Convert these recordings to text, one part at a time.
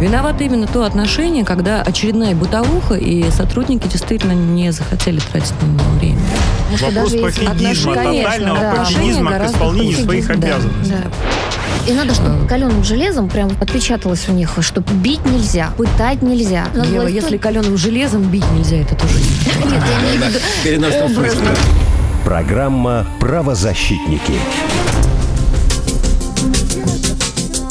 Виновато именно то отношение, когда очередная бытовуха, и сотрудники действительно не захотели тратить на него время. Вопрос пофигизма, тотального да. пофигизма к исполнению хуже. своих Да, обязанностей. да. И надо, чтобы каленым железом прям отпечаталось у них, что бить нельзя, пытать нельзя. Надо Ева, было если каленым железом бить нельзя, это тоже не Нет, я виду переносном смысле. Программа «Правозащитники».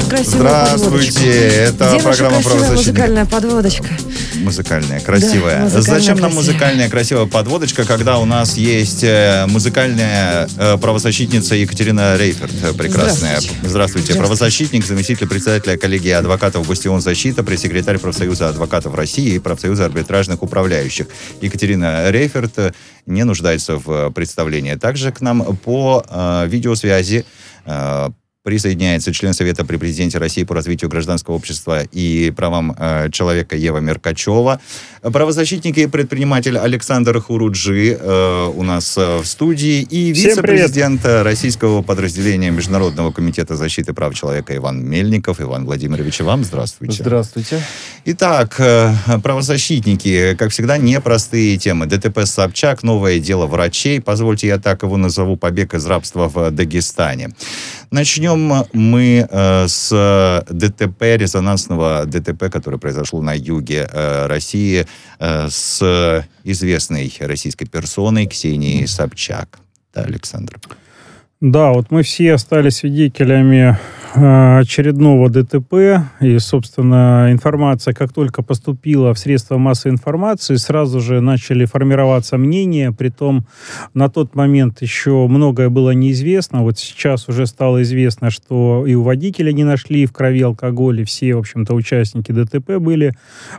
Красивая Здравствуйте, подводочка. это Где программа «Правозащитники». музыкальная подводочка? Музыкальная, красивая. Да, музыкальная, Зачем нам музыкальная красивая подводочка, когда у нас есть э, музыкальная э, правозащитница Екатерина Рейферт, э, прекрасная. Здравствуйте. Здравствуйте. Правозащитник, заместитель председателя коллегии адвокатов «Бастион защита», пресс-секретарь профсоюза адвокатов России и профсоюза арбитражных управляющих. Екатерина Рейферт не нуждается в представлении. Также к нам по э, видеосвязи э, присоединяется член Совета при президенте России по развитию гражданского общества и правам э, человека Ева Меркачева. Правозащитник и предприниматель Александр Хуруджи э, у нас э, в студии. И вице-президент российского подразделения Международного комитета защиты прав человека Иван Мельников. Иван Владимирович, вам здравствуйте. Здравствуйте. Итак, э, правозащитники, как всегда, непростые темы. ДТП Собчак, новое дело врачей. Позвольте, я так его назову, побег из рабства в Дагестане. Начнем мы э, с ДТП, резонансного ДТП, которое произошло на юге э, России э, с известной российской персоной Ксенией Собчак. Да, Александр? Да, вот мы все стали свидетелями очередного ДТП, и, собственно, информация, как только поступила в средства массовой информации, сразу же начали формироваться мнения, притом на тот момент еще многое было неизвестно, вот сейчас уже стало известно, что и у водителя не нашли в крови алкоголь, и все, в общем-то, участники ДТП были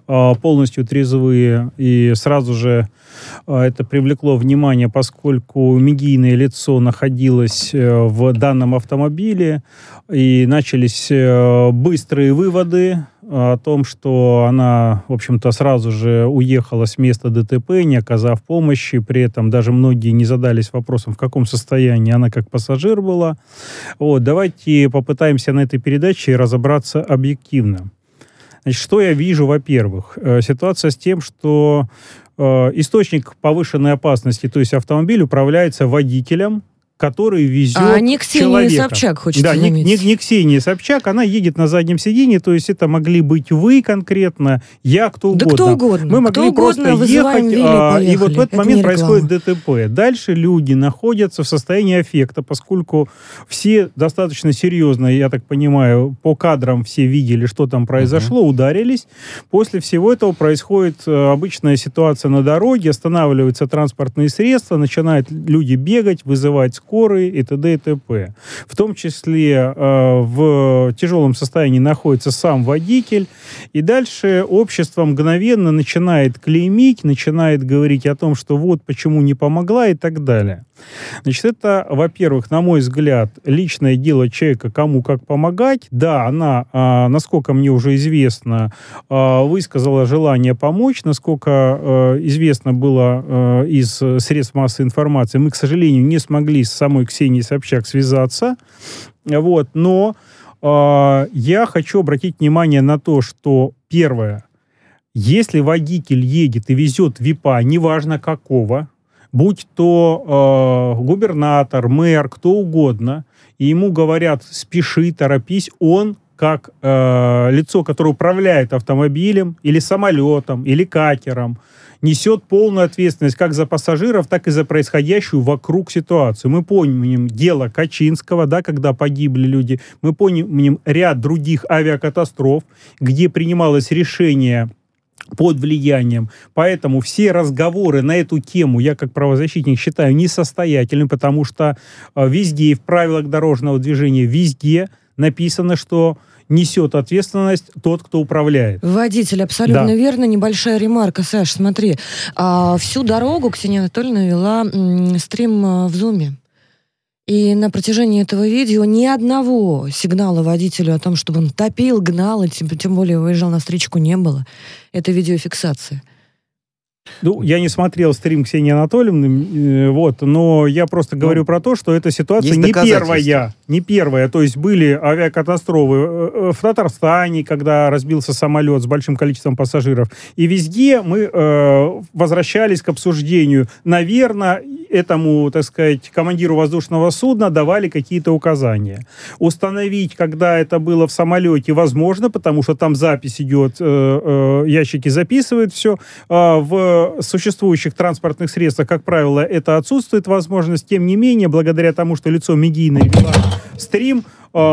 э, полностью трезвые, и сразу же э, это привлекло внимание, поскольку медийное лицо находилось э, в данном автомобиле, и начались э, быстрые выводы о том, что она, в общем-то, сразу же уехала с места ДТП, не оказав помощи. При этом даже многие не задались вопросом, в каком состоянии она как пассажир была. Вот, давайте попытаемся на этой передаче разобраться объективно. Значит, что я вижу, во-первых? Э, Ситуация с тем, что э, источник повышенной опасности, то есть автомобиль, управляется водителем, который везет А не Ксения человека. Собчак, хочется Да, не, не, не Ксения Собчак, она едет на заднем сиденье, то есть это могли быть вы конкретно, я, кто Да угодно. кто угодно. Мы могли Кто угодно, просто вызываем ехать, Вилли, а, и вот в этот Это момент происходит. ДТП. Дальше люди находятся в состоянии аффекта, поскольку все достаточно серьезно, я так понимаю, по кадрам все видели, что там произошло, ударились. После всего этого происходит э, обычная ситуация на дороге, останавливаются транспортные средства, начинают люди бегать, вызывать скорые и т.д. и т.п. В том числе э, в тяжелом состоянии находится сам водитель, и дальше общество мгновенно начинает клеймить, начинает говорить о том, что вот почему не помогла и так далее. Значит, это, во-первых, на мой взгляд, личное дело человека, кому как помогать. Да, она, а, насколько мне уже известно, а, высказала желание помочь, насколько а, известно было из средств массовой информации. Мы, к сожалению, не смогли с самой Ксенией Собчак связаться. Вот, но я хочу обратить внимание на то, что первое, если водитель едет и везет ВИПа, неважно какого, будь то э, губернатор, мэр, кто угодно, и ему говорят «спеши, торопись», он как э, лицо, которое управляет автомобилем или самолетом, или катером, несет полную ответственность как за пассажиров, так и за происходящую вокруг ситуацию. Мы помним дело Качинского, да, когда погибли люди. Мы помним ряд других авиакатастроф, где принималось решение под влиянием. Поэтому все разговоры на эту тему я как правозащитник считаю несостоятельными, потому что э, везде, в правилах дорожного движения, везде написано, что несет ответственность тот, кто управляет. Водитель, абсолютно Да. верно. Небольшая ремарка, Саш, смотри. А, всю дорогу Ксения Анатольевна вела м, стрим а, в Зуме. И на протяжении этого видео ни одного сигнала водителю о том, чтобы он топил, гнал, и тем, тем более выезжал на встречку, не было. Это видеофиксация. Ну, я не смотрел стрим Ксении Анатольевны, э, вот, но я просто говорю про то, что эта ситуация не первая. Не первая. То есть были авиакатастрофы э, э, в Татарстане, когда разбился самолет с большим количеством пассажиров. И везде мы э, возвращались к обсуждению. Наверное, этому, так сказать, командиру воздушного судна давали какие-то указания. Установить, когда это было в самолете, возможно, потому что там запись идет, э, э, ящики записывают все. А в существующих транспортных средствах, как правило, это отсутствует возможность. Тем не менее, благодаря тому, что лицо медийное стрим,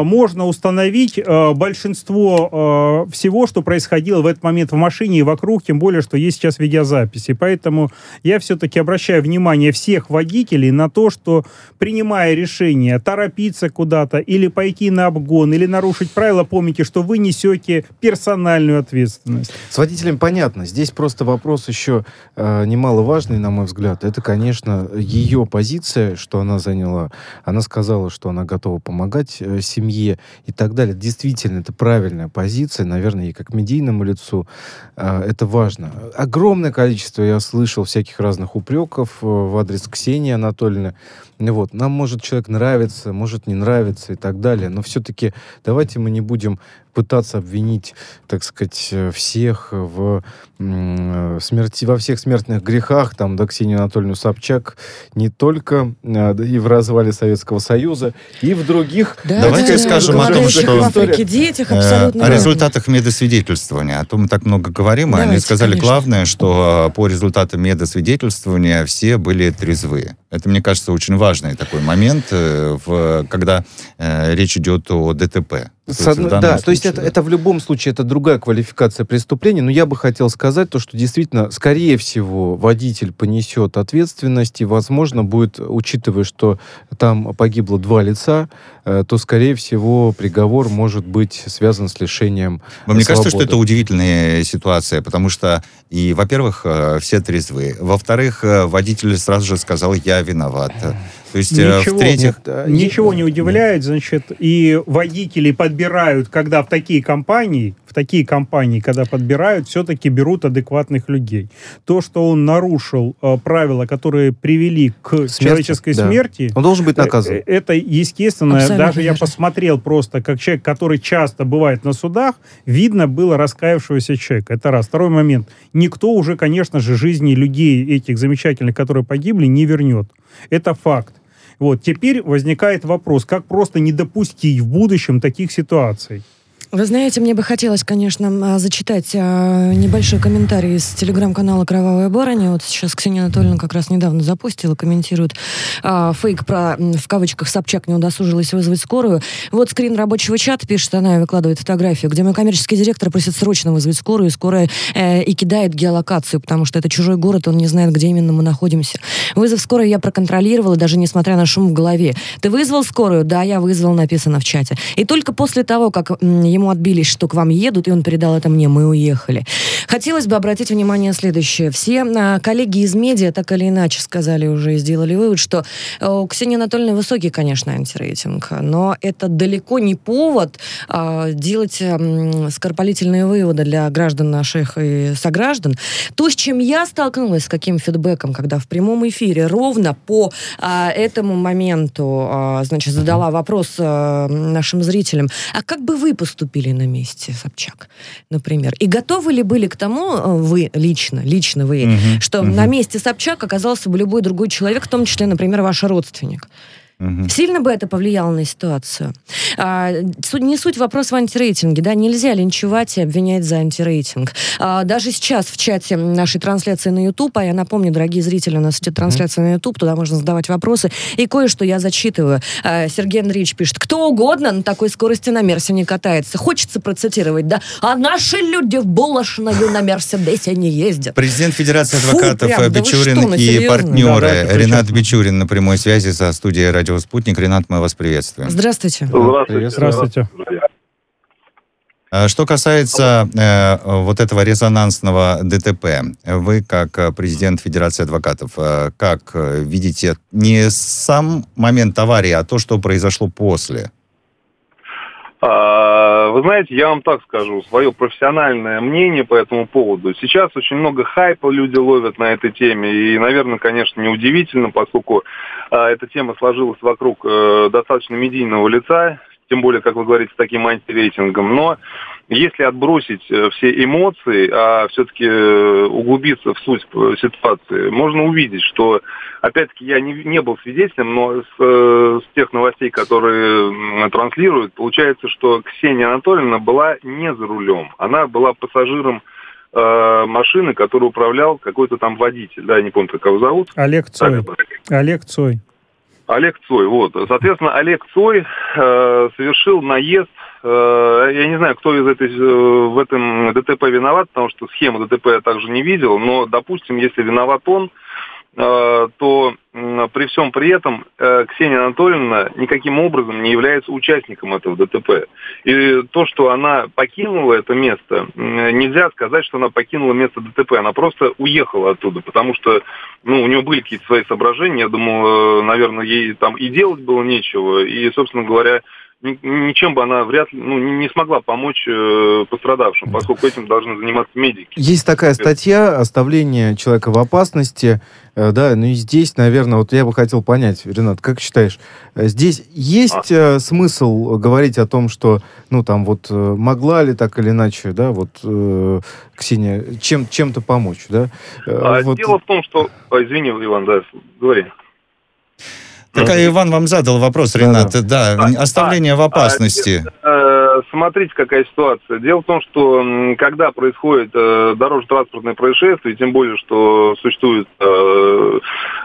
можно установить э, большинство э, всего, что происходило в этот момент в машине и вокруг, тем более, что есть сейчас видеозаписи. Поэтому я все-таки обращаю внимание всех водителей на то, что принимая решение торопиться куда-то или пойти на обгон, или нарушить правила, помните, что вы несете персональную ответственность. С водителем понятно. Здесь просто вопрос еще э, немаловажный, на мой взгляд. Это, конечно, ее позиция, что она заняла. Она сказала, что она готова помогать семье и так далее. Действительно, это правильная позиция, наверное, и как медийному лицу э, это важно. Огромное количество я слышал всяких разных упреков э, в адрес Ксении Анатольевны. Вот. Нам может человек нравиться, может не нравиться и так далее, но все-таки давайте мы не будем пытаться обвинить, так сказать, всех в э, смерти, во всех смертных грехах, там, да, Ксению Анатольевну Собчак, не только э, и в развале Советского Союза, и в других... Да, Давайте да, скажем о том, что... В Африке детях э, абсолютно... О результатах медосвидетельствования. О том мы так много говорим, Давайте, они сказали конечно. главное, что по результатам медосвидетельствования все были трезвые. Это, мне кажется, очень важный такой момент, в, когда э, речь идет о ДТП. С одной, да, случае, то есть это, да. это в любом случае это другая квалификация преступления, но я бы хотел сказать то, что действительно, скорее всего, водитель понесет ответственность и, возможно, будет, учитывая, что там погибло два лица, э, то, скорее всего, приговор может быть связан с лишением Мне свободы. кажется, что это удивительная ситуация, потому что, и, во-первых, э, все трезвые, во-вторых, э, водитель сразу же сказал, я виноват. То есть, ничего, в-третьих... Нет, ничего не удивляет, значит, и водители подбирают, когда в такие компании, в такие компании, когда подбирают, все-таки берут адекватных людей. То, что он нарушил э, правила, которые привели к Смерть, человеческой да. смерти... Он должен быть наказан. Э, это естественно. Абсолютно даже верно. я посмотрел просто, как человек, который часто бывает на судах, видно было раскаявшегося человека. Это раз. Второй момент. Никто уже, конечно же, жизни людей этих замечательных, которые погибли, не вернет. Это факт. Вот. Теперь возникает вопрос, как просто не допустить в будущем таких ситуаций? Вы знаете, мне бы хотелось, конечно, а, зачитать а, небольшой комментарий из телеграм-канала «Кровавая барыня». Вот сейчас Ксения Анатольевна как раз недавно запустила, комментирует а, фейк про, в кавычках, Собчак не удосужилась вызвать скорую. Вот скрин рабочего чата, пишет она и выкладывает фотографию, где мой коммерческий директор просит срочно вызвать скорую, и скорая э, и кидает геолокацию, потому что это чужой город, он не знает, где именно мы находимся. Вызов скорой я проконтролировала, даже несмотря на шум в голове. Ты вызвал скорую? Да, я вызвал, написано в чате. И только после того, как ему отбились, что к вам едут, и он передал это мне, мы уехали. Хотелось бы обратить внимание следующее. Все а, коллеги из медиа так или иначе сказали уже и сделали вывод, что э, у Ксении Анатольевны высокий, конечно, антирейтинг, но это далеко не повод а, делать скоропалительные выводы для граждан наших и сограждан. То, с чем я столкнулась, с каким фидбэком, когда в прямом эфире ровно по а, этому моменту, значит, задала вопрос нашим зрителям, а как бы вы поступили поступили на месте Собчак, например. И готовы ли были к тому, э, вы лично, лично вы, угу, что угу. на месте Собчак оказался бы любой другой человек, в том числе, например, ваш родственник? Угу. Сильно бы это повлияло на ситуацию? А, не суть вопрос в антирейтинге, да, нельзя линчевать и обвинять за антирейтинг. А, даже сейчас в чате нашей трансляции на YouTube, а я напомню, дорогие зрители, у нас идет трансляция угу. на YouTube, туда можно задавать вопросы, и кое-что я зачитываю. А, Сергей Андреевич пишет, кто угодно на такой скорости на Мерсе не катается. Хочется процитировать, да, а наши люди в булочную на Мерседесе не ездят. Президент Федерации адвокатов Фу, прям, Бичурин да что, и партнеры да, да, Ренат Бичурин на прямой связи со студией радио радио «Спутник». Ренат, мы вас приветствуем. Здравствуйте. Здравствуйте. Здравствуйте. А что касается э, вот этого резонансного ДТП, вы как э, президент Федерации адвокатов, э, как э, видите не сам момент аварии, а то, что произошло после? А, Вы знаете, я вам так скажу, свое профессиональное мнение по этому поводу. Сейчас очень много хайпа люди ловят на этой теме, и, наверное, конечно, неудивительно, поскольку а, эта тема сложилась вокруг э, достаточно медийного лица, тем более, как вы говорите, с таким антирейтингом. Но если отбросить э, все эмоции, а все-таки углубиться в суть э, ситуации, можно увидеть, что, опять-таки, я не, не был свидетелем, но с, э, с тех новостей, которые транслируют, получается, что Ксения Анатольевна была не за рулем. Она была пассажиром э, машины, которую управлял какой-то там водитель. Да, я не помню, как его зовут. Олег Цой. Олег Цой. Олег Цой, вот. Соответственно, Олег Цой э, совершил наезд. Э, я не знаю, кто из этой, э, в этом ДТП виноват, потому что схему ДТП я также не видел, но, допустим, если виноват он, э, то при всем при этом Ксения Анатольевна никаким образом не является участником этого ДТП. И то, что она покинула это место, нельзя сказать, что она покинула место ДТП. Она просто уехала оттуда, потому что ну, у нее были какие-то свои соображения. Я думаю, наверное, ей там и делать было нечего. И, собственно говоря, ничем бы она вряд ли ну, не смогла помочь э, пострадавшим, поскольку этим должны заниматься медики. Есть такая статья «Оставление человека в опасности». Э, Да, ну и здесь, наверное, вот я бы хотел понять, Ренат, как считаешь, э, здесь есть э, смысл говорить о том, что, ну, там вот, могла ли так или иначе, да, вот, э, Ксения, чем, чем-то помочь, да? Э, А вот- Дело в том, что... а, извини, Иван, да, говори. Так а Иван вам задал вопрос, Ренат. Да, А, оставление в опасности. Э, Смотрите, какая ситуация. Дело в том, что когда происходит э, дорожно-транспортное происшествие, тем более, что существуют э,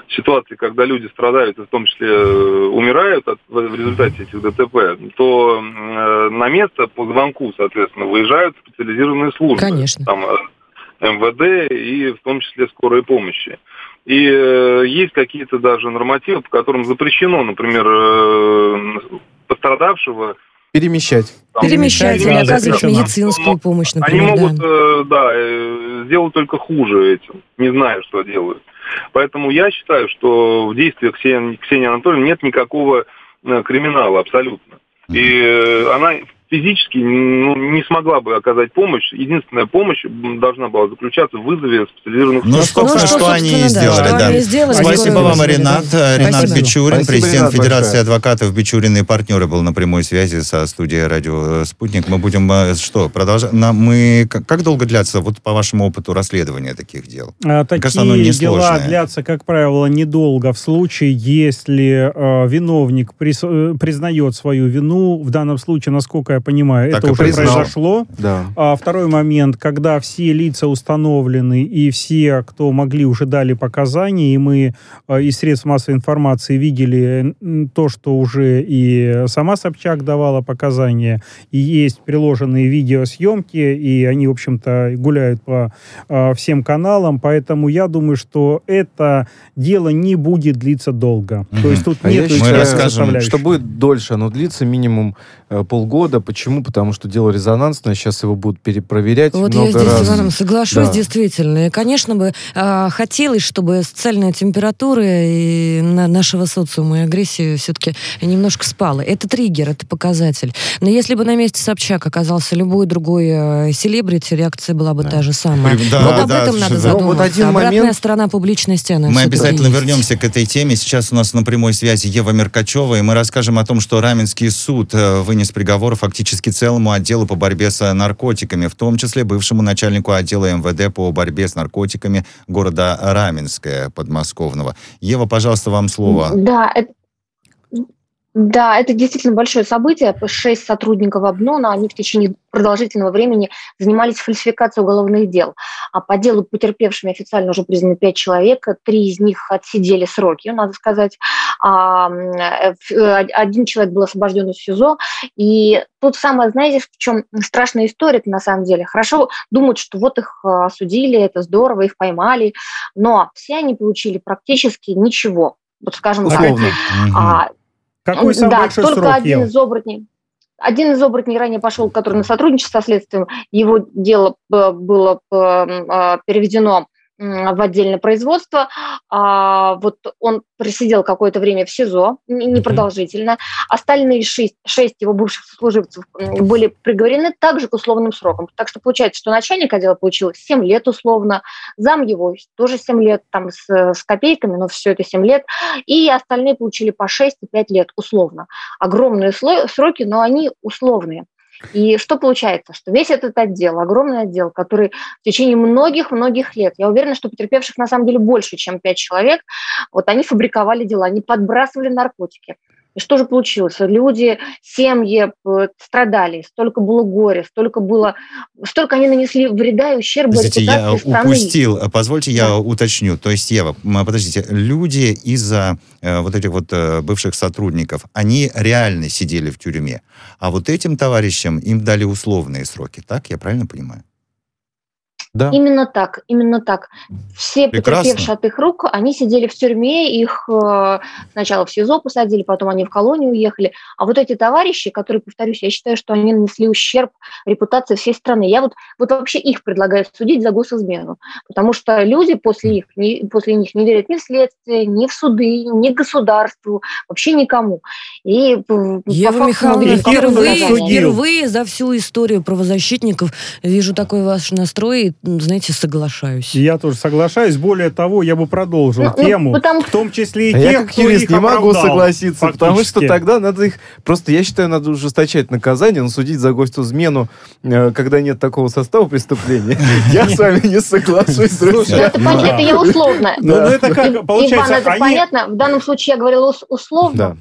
ситуации, когда люди страдают, и в том числе э, умирают от- в в результате этих ДТП, то э, на место по звонку, соответственно, выезжают специализированные службы. Конечно. Там э, МВД и в том числе скорой помощи. И э, есть какие-то даже нормативы, по которым запрещено, например, э, пострадавшего Перемещать. там, Перемещать или оказывать медицинскую помощь, Они например, могут, да. э, да, сделать только хуже этим, не зная, что делают. Поэтому я считаю, что в действиях Ксении, Ксении Анатольевны нет никакого криминала абсолютно. И э, она физически ну, не смогла бы оказать помощь. Единственная помощь должна была заключаться в вызове специализированных Ну, собственно, что, что они и да, сделали, что да. они сделали, Спасибо вам, Ренат. да. Ренат Спасибо. Бичурин, Спасибо, президент Ренат, Федерации большое. адвокатов Бичурин и партнеры был на прямой связи со студией радио «Спутник». Мы будем э, что, продолжать? На- Мы, как, как долго длятся, вот по вашему опыту, расследования таких дел? А, кажется, оно Такие дела несложное. длятся, как правило, недолго. В случае, если э, виновник прис- э, признает свою вину, в данном случае, насколько я понимаю, Так это уже признал. произошло. Да. А второй момент, когда все лица установлены и все, кто могли, уже дали показания, и мы э, из средств массовой информации видели то, что уже и сама Собчак давала показания, и есть приложенные видеосъемки, и они, в общем-то, гуляют по э, всем каналам, поэтому я думаю, что это дело не будет длиться долго. Мгм. То есть тут А я нет считаю, расскажем, что будет дольше, оно длится минимум э, полгода. Почему? Потому что дело резонансное, сейчас его будут перепроверять Вот я много здесь раз. с Иваном соглашусь, Да. действительно. И, конечно бы, а, хотелось, чтобы социальная температура и на нашего социума и агрессии все-таки немножко спала. Это триггер, это показатель. Но если бы на месте Собчак оказался любой другой э, селебрити, реакция была бы та же самая. Да, вот об да, этом надо да. задуматься. Ну, вот один Обратная момент- сторона публичности, она Мы обязательно есть. вернемся к этой теме. Сейчас у нас на прямой связи Ева Меркачева, и мы расскажем о том, что Раменский суд э, вынес приговор фактически целому отделу по борьбе с наркотиками, в том числе бывшему начальнику отдела МВД по борьбе с наркотиками города Раменское подмосковного. Ева, пожалуйста, вам слово. Да, это, да, это действительно большое событие. Шесть сотрудников Обнона, они в течение продолжительного времени занимались фальсификацией уголовных дел. А по делу потерпевшими официально уже признаны пять человек, три из них отсидели сроки, надо сказать. А, э, э, один человек был освобожден из СИЗО. И тут самое, знаете, в чем страшная история на самом деле. Хорошо думают, что вот их а, осудили, это здорово, их поймали, но все они получили практически ничего. Вот скажем так. Условно. Мгм. А, Какой самый да, большой только срок, один Ева? из оборотней. Один из оборотней ранее пошел, который на сотрудничество со следствием, его дело э, было э, э, переведено в отдельное производство. А, вот он просидел какое-то время в СИЗО, непродолжительно. Остальные шесть, шесть его бывших служивцев были приговорены также к условным срокам. Так что получается, что начальник отдела получил 7 лет условно, зам его тоже 7 лет, там с, с копейками, но все это 7 лет, и остальные получили по 6 и 5 лет условно. Огромные сроки, но они условные. И что получается? Что весь этот отдел, огромный отдел, который в течение многих-многих лет, я уверена, что потерпевших на самом деле больше, чем пять человек, вот они фабриковали дела, они подбрасывали наркотики. И что же получилось? Люди, семьи э, страдали, столько было горя, столько было, столько они нанесли вреда и ущерба Подождите, я страны. упустил, позвольте я да. уточню. То есть, Ева, подождите, люди из-за э, вот этих вот э, бывших сотрудников, они реально сидели в тюрьме, а вот этим товарищам им дали условные сроки, так? Я правильно понимаю? Да. Именно так, именно так. Все Прекрасно. потерпевшие от их рук, они сидели в тюрьме, их э, сначала в СИЗО посадили, потом они в колонию уехали. А вот эти товарищи, которые, повторюсь, я считаю, что они нанесли ущерб репутации всей страны. Я вот, вот вообще их предлагаю судить за госизмену, потому что люди после, их, не, после них не верят ни в следствие, ни в суды, ни государству, вообще никому. И Ева Михайловна, впервые, впервые за всю историю правозащитников вижу такой ваш настрой, знаете, соглашаюсь. Я тоже соглашаюсь. Более того, я бы продолжил ну, ну тему, потому... в том числе и а тех, я как юрист не могу согласиться, фактически. потому что тогда надо их... Просто я считаю, надо ужесточать наказание, но судить за гостизмену, э, когда нет такого состава преступления, я с вами не соглашусь, друзья. Это я условно. Ну, это как, получается, это понятно. В данном случае я говорила условно.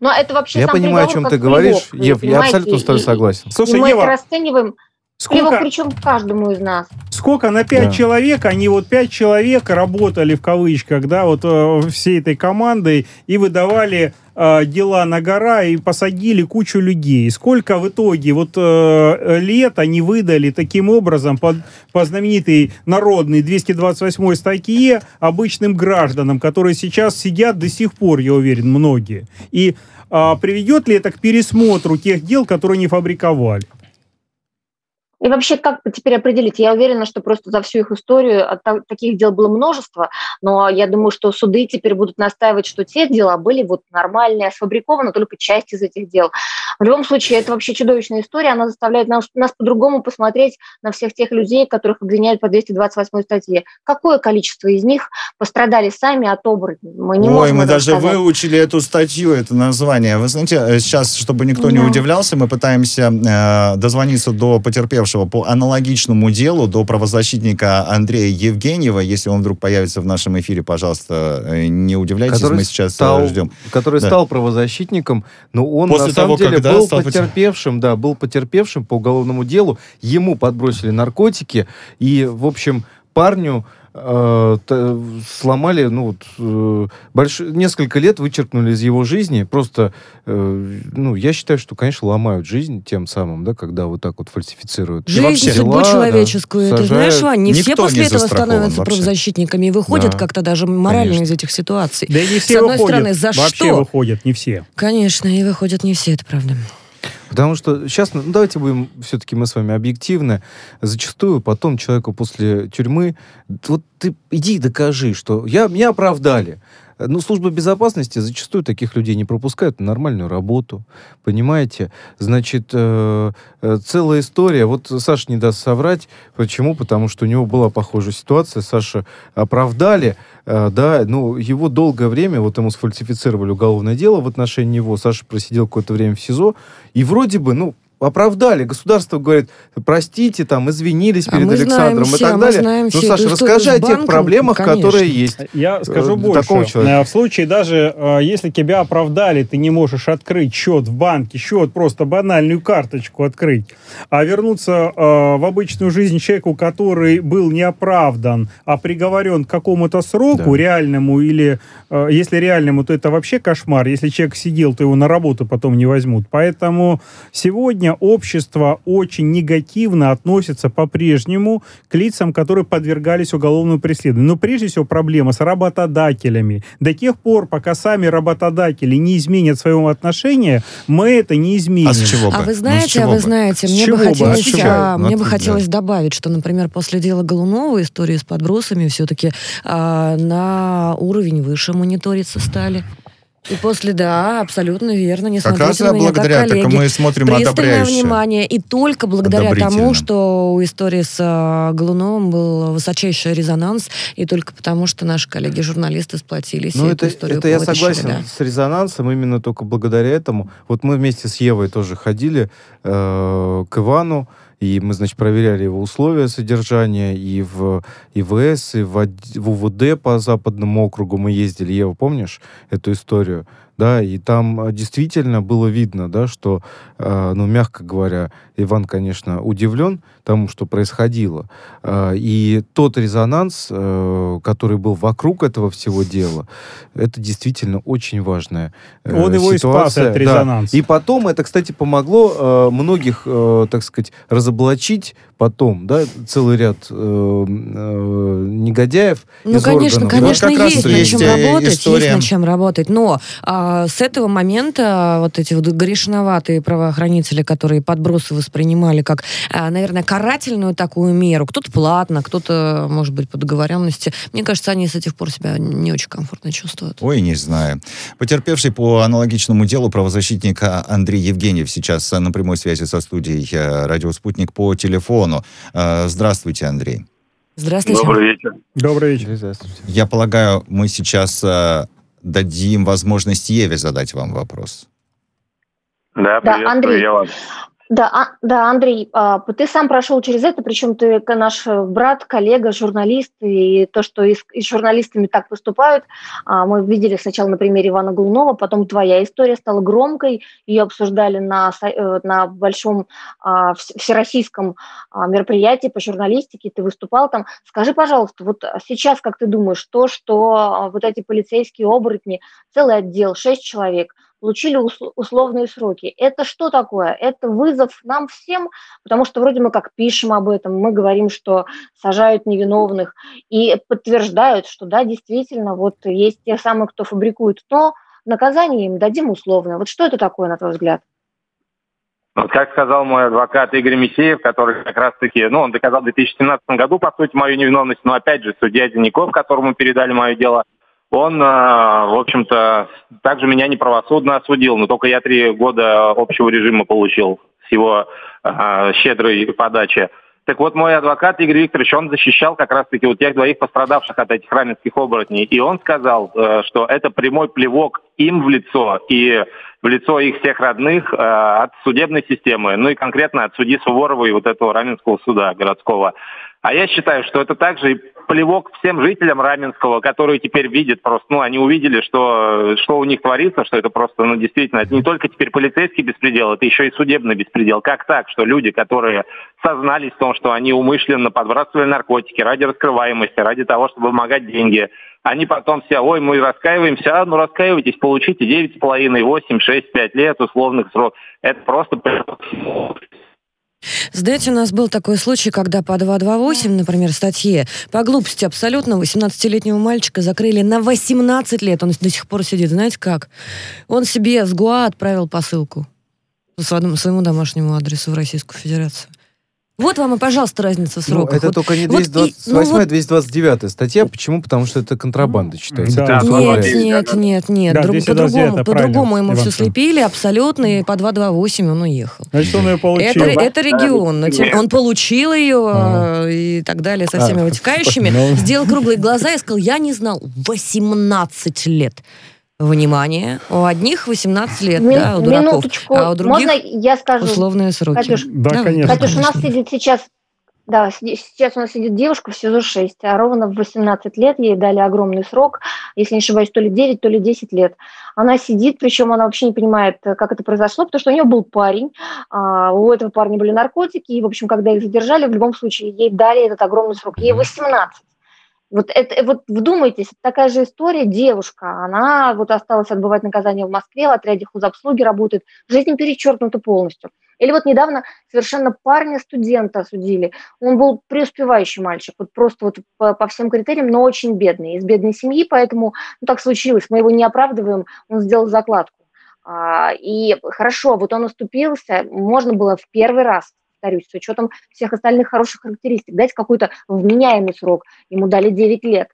Но это вообще Я понимаю, о чем ты говоришь. Ев, я абсолютно с тобой согласен. Слушай, мы это расцениваем Сколько, причем каждому из нас. Сколько на пять да. человек, они вот пять человек работали в кавычках, да, вот э, всей этой командой и выдавали э, дела на гора и посадили кучу людей. Сколько в итоге вот э, лет они выдали таким образом по, по знаменитой народной 228 статье обычным гражданам, которые сейчас сидят до сих пор, я уверен, многие. И э, приведет ли это к пересмотру тех дел, которые не фабриковали? И вообще, как теперь определить? Я уверена, что просто за всю их историю таких дел было множество, но я думаю, что суды теперь будут настаивать, что те дела были вот нормальные, сфабрикованы только часть из этих дел. В любом случае, это вообще чудовищная история, она заставляет нас, нас по-другому посмотреть на всех тех людей, которых обвиняют по 228 статье. Какое количество из них пострадали сами от оборотней? Мы не Ой, можем мы даже сказать. выучили эту статью, это название. Вы знаете, э, сейчас, чтобы никто да. не удивлялся, мы пытаемся э, дозвониться до потерпевшего по аналогичному делу, до правозащитника Андрея Евгеньева. Если он вдруг появится в нашем эфире, пожалуйста, э, не удивляйтесь, который мы сейчас э, стал, ждем. Который да. стал правозащитником, но он После на самом того, деле да, был потерпевшим, да, был потерпевшим по уголовному делу, ему подбросили наркотики, и, в общем, парню сломали, ну вот, э, больш... несколько лет вычеркнули из его жизни. Просто, э, ну, я считаю, что, конечно, ломают жизнь тем самым, да, когда вот так вот фальсифицируют. Жизнь, вообще, судьбу дела, человеческую. Да, ты знаешь, Вань, не все после не этого становятся вообще. правозащитниками и выходят да. как-то даже морально конечно. из этих ситуаций. Да и не все С одной выходят. стороны, за вообще что? выходят, не все. Конечно, и выходят не все, это правда. Потому что сейчас, ну давайте будем все-таки мы с вами объективны. Зачастую потом человеку после тюрьмы, вот ты иди докажи, что я, меня оправдали. Ну, служба безопасности зачастую таких людей не пропускают на нормальную работу, понимаете? Значит, э, э, целая история. Вот Саша не даст соврать. Почему? Потому что у него была похожая ситуация. Саша оправдали, э, да, ну, его долгое время, вот ему сфальсифицировали уголовное дело в отношении него. Саша просидел какое-то время в СИЗО. И вроде бы, ну, оправдали. Государство говорит, простите, там, извинились а перед Александром все, и так далее. Ну, Саша, расскажи о тех проблемах, конечно. которые есть. Я скажу э, больше. Такого человека. В случае даже, э, если тебя оправдали, ты не можешь открыть счет в банке, счет, просто банальную карточку открыть, а вернуться э, в обычную жизнь человеку, который был не оправдан, а приговорен к какому-то сроку да. реальному, или если реальному, то это вообще кошмар. Если человек сидел, то его на работу потом не возьмут. Поэтому сегодня сегодня общество очень негативно относится по-прежнему к лицам, которые подвергались уголовному преследованию. Но прежде всего проблема с работодателями. До тех пор, пока сами работодатели не изменят своего отношения, мы это не изменим. А с чего бы? А вы Ну, с знаете, чего а вы бы? знаете, мне бы бы? хотелось, А чего? а, Ну, мне бы да. хотелось добавить, что, например, после дела Голунова истории с подбросами все-таки на уровень выше мониториться стали. И после, да, абсолютно верно, не Как смотрите раз на меня, благодаря, так коллеги. мы смотрим Пристальное одобряюще. внимание. И только благодаря тому, что у истории с а, Голуновым был высочайший резонанс, и только потому, что наши коллеги-журналисты сплотились Ну, и это, эту историю это я согласен да. с резонансом, именно только благодаря этому. Вот мы вместе с Евой тоже ходили э, к Ивану, и мы, значит, проверяли его условия содержания и в ИВС, и в, УВД по Западному округу мы ездили. Ева, помнишь эту историю? Да, и там э, действительно было видно, да, что, э, ну, мягко говоря, Иван, конечно, удивлен тому, что происходило. Э, и тот резонанс, э, который был вокруг этого всего дела, это действительно очень важная э, Он его и спас ситуация. от Да. И потом это, кстати, помогло э, многих, э, так сказать, разоблачить потом, да, целый ряд э, э, негодяев Ну, из конечно, органов. конечно, Вот есть над есть, чем э, работать, история. есть над чем работать. Но а, с этого момента вот эти вот грешноватые правоохранители, которые подбросы воспринимали как, а, наверное, карательную такую меру, кто-то платно, кто-то, может быть, по договоренности, мне кажется, они с этих пор себя не очень комфортно чувствуют. Ой, не знаю. Потерпевший по аналогичному делу правозащитник а, Андрей Евгеньев сейчас а, на прямой связи со студией э, «Радио Спутник» по телефону. Э, Здравствуйте, Андрей. Здравствуйте. Добрый вечер. Добрый вечер. Здравствуйте. Я полагаю, мы сейчас э, дадим возможность Еве задать вам вопрос. Да, Да, Андрей. я вас. Да, а- да, Андрей, а, ты сам прошел через это, причем ты наш э, брат, коллега, журналист, и то, что и с, и с журналистами так поступают, а, мы видели сначала на примере Ивана Глунова, потом твоя история стала громкой, ее обсуждали на, э, на большом а, вс- всероссийском а, мероприятии по журналистике, ты выступал там. Скажи, пожалуйста, вот сейчас, как ты думаешь, то, что а, вот эти полицейские оборотни, целый отдел, шесть человек, получили ус- условные сроки. Это что такое? Это вызов нам всем, потому что вроде мы как пишем об этом, мы говорим, что сажают невиновных и подтверждают, что да, действительно, вот есть те самые, кто фабрикует, но наказание им дадим условное. Вот что это такое, на твой взгляд? Вот как сказал мой адвокат Игорь Мисеев, который как раз-таки, ну, он доказал в 2017 году, по сути, мою невиновность, но опять же, судья Деников, которому передали мое дело, он, э, в общем-то, также меня неправосудно осудил, но только я три года общего режима получил с его э, щедрой подачи. Так вот, мой адвокат Игорь Викторович, он защищал как раз-таки вот тех двоих пострадавших от этих раменских оборотней. И он сказал, э, что это прямой плевок им в лицо и в лицо их всех родных от судебной системы, ну и конкретно от судьи Суворова и вот этого Раменского суда городского. А я считаю, что это также плевок всем жителям Раменского, которые теперь видят просто, ну, они увидели, что, что у них творится, что это просто, ну, действительно, это не только теперь полицейский беспредел, это еще и судебный беспредел. Как так, что люди, которые сознались в том, что они умышленно подбрасывали наркотики ради раскрываемости, ради того, чтобы вымогать деньги, они потом все, ой, мы раскаиваемся, а, ну раскаивайтесь, получите 9,5, 8, 6, 5 лет условных срок. Это просто Знаете, у нас был такой случай, когда по 228, например, статье, по глупости абсолютно 18-летнего мальчика закрыли на 18 лет. Он до сих пор сидит. Знаете как? Он себе с ГУА отправил посылку по своему, своему домашнему адресу в Российскую Федерацию. Вот вам и, пожалуйста, разница в Ну, сроках. это Вот только не вот и- 228, ну 229 статья. Почему? Потому что это контрабанда считается. Да. Это Нет, нет, нет, нет. Да, Друг- 229, по-другому, по-другому ему Иван все слепили, абсолютно, и по 228 он уехал. Значит, он ее получил. Это, это регион. но тем- он получил ее э, и так далее со всеми А, вытекающими. ну. Сделал круглые глаза и сказал, я не знал. 18 лет. Внимание, у одних 18 лет, Мин- да, у дураков, минуточку. а у других Можно я скажу? условные сроки. Катюш, Да, Давай, конечно. Катюш, у нас конечно. сидит сейчас, да, сейчас у нас сидит девушка в СИЗО-6, а ровно в 18 лет ей дали огромный срок, если не ошибаюсь, то ли 9, то ли 10 лет. Она сидит, причем она вообще не понимает, как это произошло, потому что у нее был парень, а, у этого парня были наркотики, и, в общем, когда их задержали, в любом случае ей дали этот огромный срок. Ей 18. Вот, это, вот вдумайтесь, такая же история, девушка, она вот осталась отбывать наказание в Москве, в отряде хозобслуги работает, жизнь перечеркнута полностью. Или вот недавно совершенно парня-студента осудили. Он был преуспевающий мальчик, вот просто вот по, по всем критериям, но очень бедный, из бедной семьи, поэтому ну, так случилось, мы его не оправдываем, он сделал закладку. А, и хорошо, вот он уступился, можно было в первый раз повторюсь, с учетом всех остальных хороших характеристик, дать какой-то вменяемый срок. Ему дали 9 лет.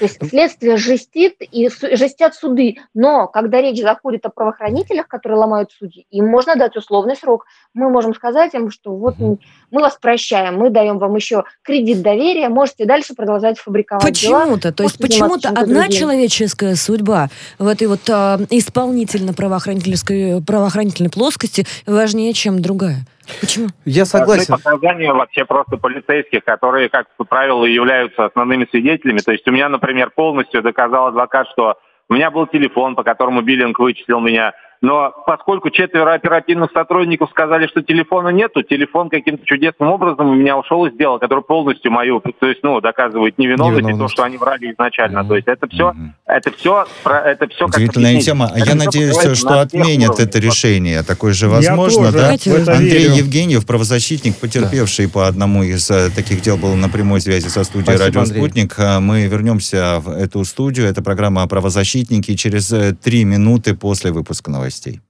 То есть следствие жестит и жестят суды, но когда речь заходит о правоохранителях, которые ломают судьи, им можно дать условный срок. Мы можем сказать им, что вот мы вас прощаем, мы даем вам еще кредит доверия, можете дальше продолжать фабриковать Почему-то, то есть почему-то одна другим. человеческая судьба в этой вот э, исполнительно-правоохранительной правоохранительной плоскости важнее, чем другая. Почему? Я согласен. показания вообще просто полицейских, которые, как правило, являются основными свидетелями. То есть у меня, например, полностью доказал адвокат, что у меня был телефон, по которому Биллинг вычислил меня. Но поскольку четверо оперативных сотрудников сказали, что телефона нету, телефон каким-то чудесным образом у меня ушел из дела, который полностью мою, то есть, ну, доказывает невиновность, невиновность. и то, что они врали изначально. Mm-hmm. То есть это все, mm-hmm. Это все, это все Удивительная тема. Я надеюсь, что отменят это решение. Такое же возможно, да? Андрей верю. Евгеньев, правозащитник, потерпевший да. по одному из э, таких дел, был на прямой связи со студией Спасибо, «Радио Спутник». Андрей. Мы вернемся в эту студию. Это программа «Правозащитники» через э, три минуты после выпуска новостей.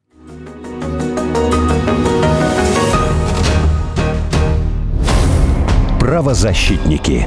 Правозащитники.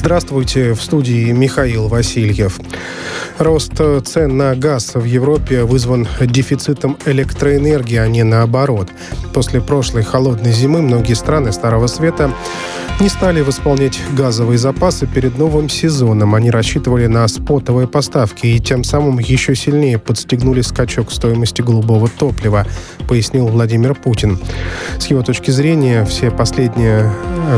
Здравствуйте, в студии Михаил Васильев. Рост цен на газ в Европе вызван дефицитом электроэнергии, а не наоборот. После прошлой холодной зимы многие страны Старого Света не стали восполнять газовые запасы перед новым сезоном. Они рассчитывали на спотовые поставки и тем самым еще сильнее подстегнули скачок стоимости голубого топлива, пояснил Владимир Путин. С его точки зрения, все последние,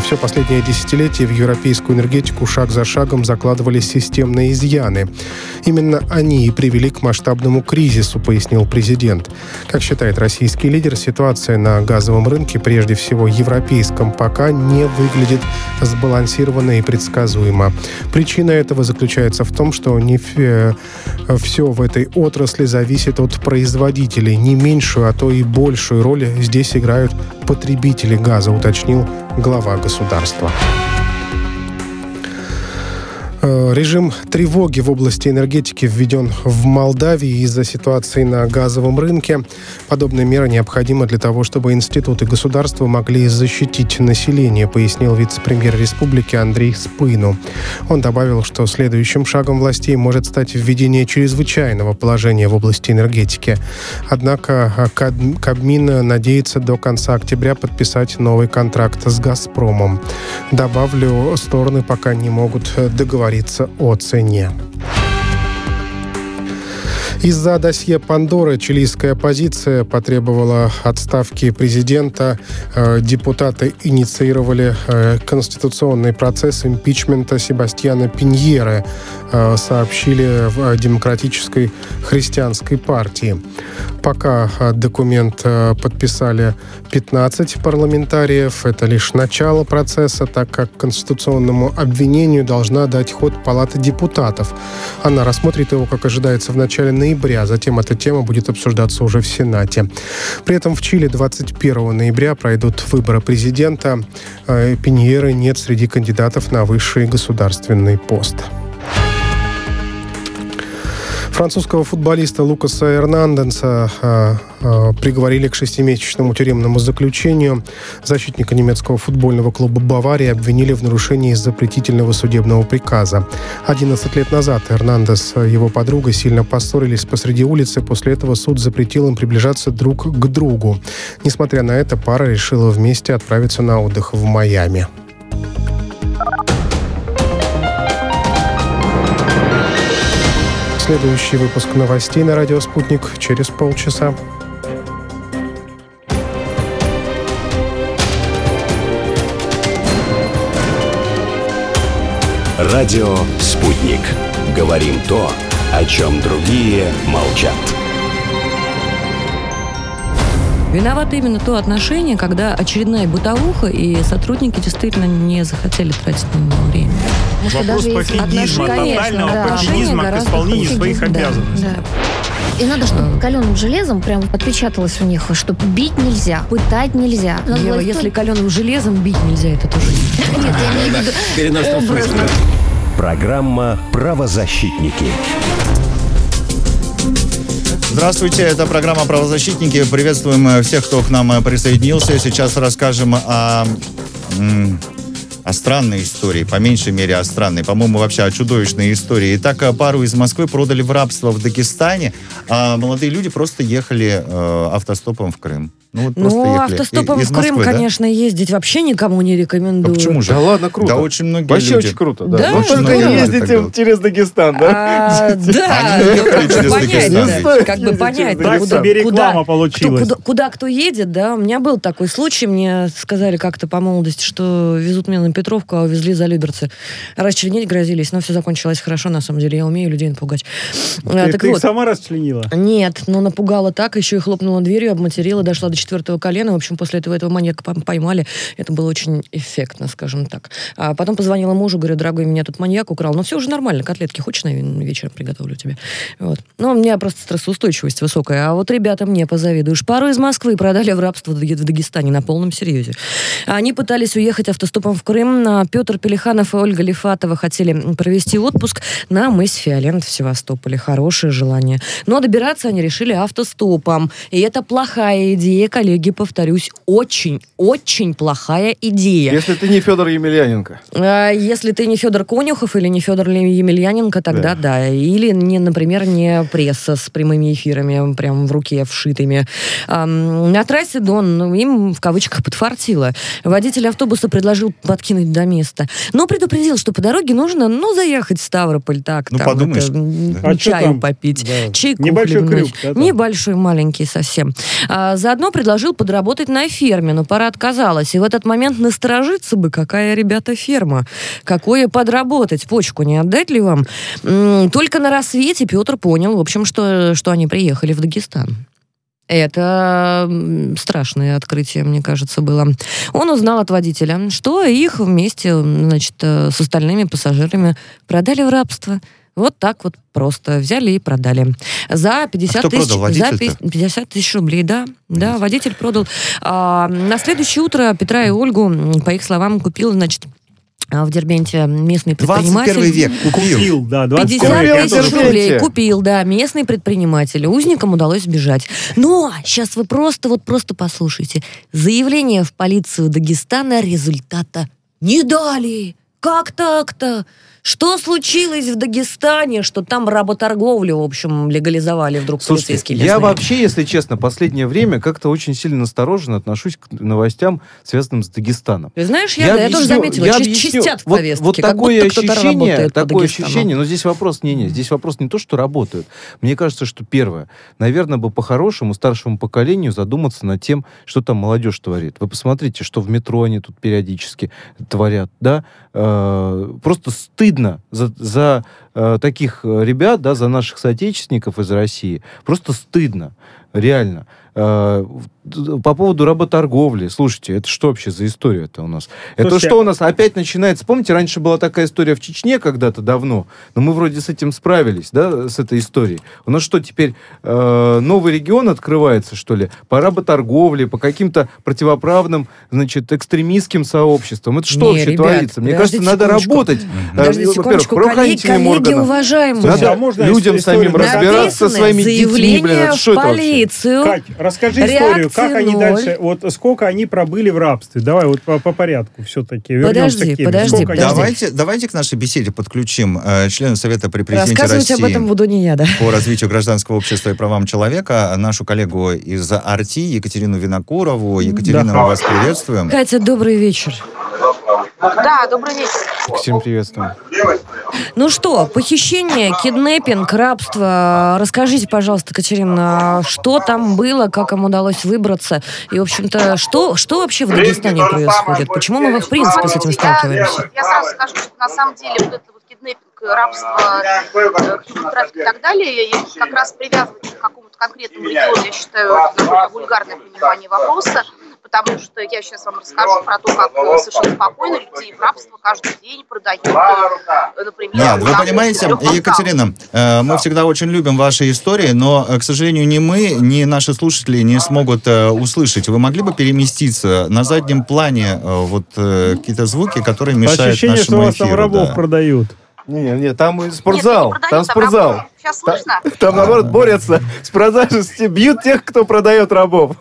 все последнее десятилетие в европейскую энергетику шаг за шагом закладывали системные изъяны. Именно они и привели к масштабному кризису, пояснил президент. Как считает российский лидер, ситуация на газовом рынке, прежде всего европейском, пока не выглядит сбалансированно и предсказуемо. Причина этого заключается в том, что не все в этой отрасли зависит от производителей. Не меньшую, а то и большую роль здесь играют потребители газа, уточнил глава государства. Э, режим тревоги в области энергетики введен в Молдавии из-за ситуации на газовом рынке. Подобная мера необходима для того, чтобы институты государства могли защитить население, пояснил вице-премьер республики Андрей Спыну. Он добавил, что следующим шагом властей может стать введение чрезвычайного положения в области энергетики. Однако Кабмин надеется до конца октября подписать новый контракт с «Газпромом». Добавлю, стороны пока не могут договориться говорится о цене. Из-за досье Пандоры чилийская оппозиция потребовала отставки президента. Э, депутаты инициировали э, конституционный процесс импичмента Себастьяна Пиньеры, э, сообщили в Демократической христианской партии. Пока документ подписали 15 парламентариев. Это лишь начало процесса, так как конституционному обвинению должна дать ход Палата депутатов. Она рассмотрит его, как ожидается, в начале ноября ноября. Затем эта тема будет обсуждаться уже в Сенате. При этом в Чили 21 ноября пройдут выборы президента. Э, Пиньеры нет среди кандидатов на высший государственный пост. Французского футболиста Лукаса Эрнанденса э, э, приговорили к шестимесячному тюремному заключению. Защитника немецкого футбольного клуба «Бавария» обвинили в нарушении запретительного судебного приказа. 11 лет назад Эрнандес и его подруга сильно поссорились посреди улицы. После этого суд запретил им приближаться друг к другу. Несмотря на это, пара решила вместе отправиться на отдых в Майами. Следующий выпуск новостей на радио «Спутник» через полчаса. Радио «Спутник». Говорим то, о чем другие молчат. Виновато именно то отношение, когда очередная бытовуха, и сотрудники действительно не захотели тратить на него время. Вопрос даже есть пофигизма, тотального да. пофигизма к гораздо исполнению хуже. своих Да, обязанностей. И надо, чтобы каленым железом прям отпечаталось у них, что бить нельзя, пытать нельзя. Надо Ева, было если только- каленым железом бить нельзя, это тоже не Нет, я имею в виду. Программа «Правозащитники». Здравствуйте, это программа «Правозащитники». Приветствуем э, всех, кто к нам э, присоединился. Сейчас расскажем о, о странной истории, по меньшей мере о странной, по-моему, вообще о чудовищной истории. Итак, э, пару из Москвы продали в рабство в Дагестане, а молодые люди просто ехали автостопом в Крым. Ну, вот просто Ну, автостопом И- из в Крым, Москвы, да? конечно, ездить вообще никому не А рекомендую. почему же? Да ладно, круто. Да очень многие Вообще люди. очень круто, да. Да? Очень только не ездите через Дагестан, да? А, Да, ну, как бы понять, да, как бы понять, Так Дагестан. себе реклама куда, получилась. Кто, куда, куда кто едет, да. У меня был такой случай, мне сказали как-то по молодости, что везут меня на Петровку, а увезли за Люберцы. Расчленить грозились, но все закончилось хорошо, на самом деле. Я умею людей напугать. А, Ты, так ты их вот. сама расчленила? Нет, но напугала так, еще и хлопнула дверью, обматерила, дошла до четвертого колена. В общем, после этого этого маньяка поймали. Это было очень эффектно, скажем так. А потом позвонила мужу, говорю, дорогой, меня тут маньяк украл. Ну, все уже нормально, котлетки хочешь, наверное, вечером приготовлю тебе? Вот. Ну, у меня просто стрессоустойчивость высокая. А вот ребята мне позавидуешь. Пару из Москвы продали в рабство в Дагестане на полном серьезе. Они пытались уехать автостопом в Крым. А Петр Пелиханов и Ольга Лифатова хотели провести отпуск на мыс Фиолент в Севастополе. Хорошее желание. Но добираться они решили автостопом. И это плохая идея, коллеги, повторюсь, очень, очень плохая идея. Если ты не Федор Емельяненко. А, Если ты не Федор Конюхов или не Федор Емельяненко, тогда да. Или, не, например, не пресса с прямыми эфирами прям в руке вшитыми. На трассе Дон ну, им в кавычках подфартило. Водитель автобуса предложил подкинуть до места. Но предупредил, что по дороге нужно, ну, заехать в Ставрополь, так, Ну, там, подумаешь. это, м, А чаю там? попить, Да. чайку Небольшой хлебнуть. крюк, да, там? Небольшой, маленький совсем. А, заодно предложил подработать на ферме, но пора отказалась. И в этот момент насторожиться бы, какая, ребята, ферма. Какое подработать? Почку не отдать ли вам? Только на рассвете Петр понял, в общем, что, что они приехали в Дагестан. Это страшное открытие, мне кажется, было. Он узнал от водителя, что их вместе, значит, э, с остальными пассажирами продали в рабство. Вот так вот просто взяли и продали. За 50 А кто тысяч... продал? за Водитель-то? 50 тысяч рублей, да. Да, водитель продал. А, на следующее утро Петра и Ольгу, по их словам, купил, значит, а, в Дербенте местный 21 предприниматель. век купил. Купил, да, 21 50 век. Купил, тысяч рублей купил, да, местный предприниматель. Узникам удалось сбежать. Но сейчас вы просто, вот просто послушайте. Заявление в полицию Дагестана результата не дали. Как так-то? Что случилось в Дагестане, что там работорговлю, в общем, легализовали вдруг Слушайте, полицейские я местные? вообще, если честно, последнее время как-то очень сильно настороженно отношусь к новостям, связанным с Дагестаном. Ты знаешь, я, да, я тоже объясню- заметила, я объясню. чистят в вот, повестке, Вот как такое ощущение, такое ощущение, но здесь вопрос, не, не, здесь вопрос не то, что работают. Мне кажется, что первое, наверное, бы по-хорошему старшему поколению задуматься над тем, что там молодежь творит. Вы посмотрите, что в метро они тут периодически творят, да? Э, просто стыдно за, за э, таких э, ребят, да, за наших соотечественников из России. Просто стыдно, реально. Э, По поводу работорговли, слушайте, это что вообще за история-то у нас? это Слушайте, что у нас опять начинается? Помните, раньше была такая история в Чечне когда-то давно, но мы вроде с этим справились, да, с этой историей. У нас что, теперь э, новый регион открывается, что ли? По работорговле, по каким-то противоправным, значит, экстремистским сообществам? Это что Не, вообще ребят, творится? Мне кажется, подождите надо секундочку. работать. э, Подождите во-первых, секундочку, коллеги, правоохранительным коллеги органам. уважаемые. Слушайте, Надо а можно людям самим разбираться со своими детьми, блин, это что это вообще? Кать, расскажи историю, как Реакции они ноль. дальше, вот сколько они пробыли в рабстве. Давай вот по, по порядку все-таки. Вернемся Подожди, к теме. подожди, Сколько они- подожди. Давайте, давайте к нашей беседе подключим э, члена Совета при президенте Рассказывать России об этом буду не я, да. по развитию гражданского общества и правам человека, нашу коллегу из Арти, Екатерину Винокурову. Екатерина, Да. мы вас приветствуем. Катя, добрый вечер. Да, добрый вечер. Всем приветствуем. Ну что, похищение, киднеппинг, рабство. Расскажите, пожалуйста, Катерина, что там было, как им удалось выбраться? И, в общем-то, что, что вообще в Дагестане происходит? Почему мы, в принципе, с этим Я, сталкиваемся? я сразу скажу, что на самом деле вот это вот киднеппинг, рабство, э, трафик и так далее, и как раз привязывать к какому-то конкретном регионе, я считаю, это довольно вульгарное понимание вопроса потому что я сейчас вам расскажу про то, как э, совершенно спокойно людей в рабство каждый день продают, э, например... Нет, вы понимаете, Екатерина, э, мы всегда очень любим ваши истории, но, к сожалению, ни мы, ни наши слушатели не смогут услышать. Вы могли бы переместиться на заднем плане вот какие-то звуки, которые мешают Ощущение, нашему что вас эфиру? там рабов да. продают. Не, не, там спортзал. Нет, не там спортзал. рабов. Сейчас слышно? Там, там, наоборот, борются с продажей, бьют тех, кто продает рабов.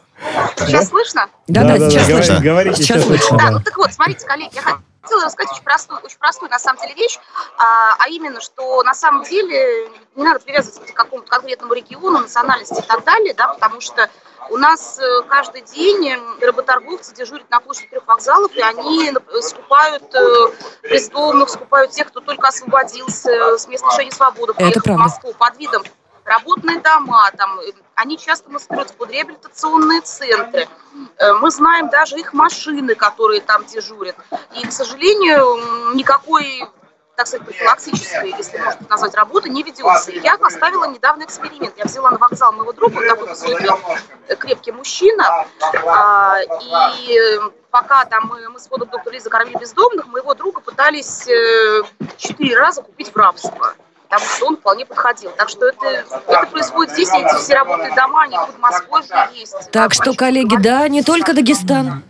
Сейчас слышно? Да-да, Да-да-да, сейчас говорите, слышно. говорите, Сейчас сейчас слышно. Да, да. ну так вот, смотрите, коллеги, я хотела рассказать очень простую, очень простую на самом деле вещь, а, а именно, что на самом деле не надо привязываться к какому-то конкретному региону, национальности и так далее, да, потому что у нас э, каждый день э, работорговцы дежурят на площади трех вокзалов, и они э, скупают э, бездомных, скупают тех, кто только освободился с места лишения свободы, приехал в. Москву под видом работные дома, там, э, они часто маскируются под реабилитационные центры. Э, Мы знаем даже их машины, которые там дежурят. И, к сожалению, никакой так сказать, профилактической, если можно назвать, работы не ведется. Я поставила недавно эксперимент. Я взяла на вокзал моего друга, он такой высокий, э, крепкий мужчина, а, и пока там мы, мы с водом доктор Лиза кормили бездомных, моего друга пытались четыре раза купить в рабство потому что он вполне подходил. Так что это, это происходит здесь, эти все работные дома, они под Москвой же есть. Так что, коллеги, да, не только Дагестан.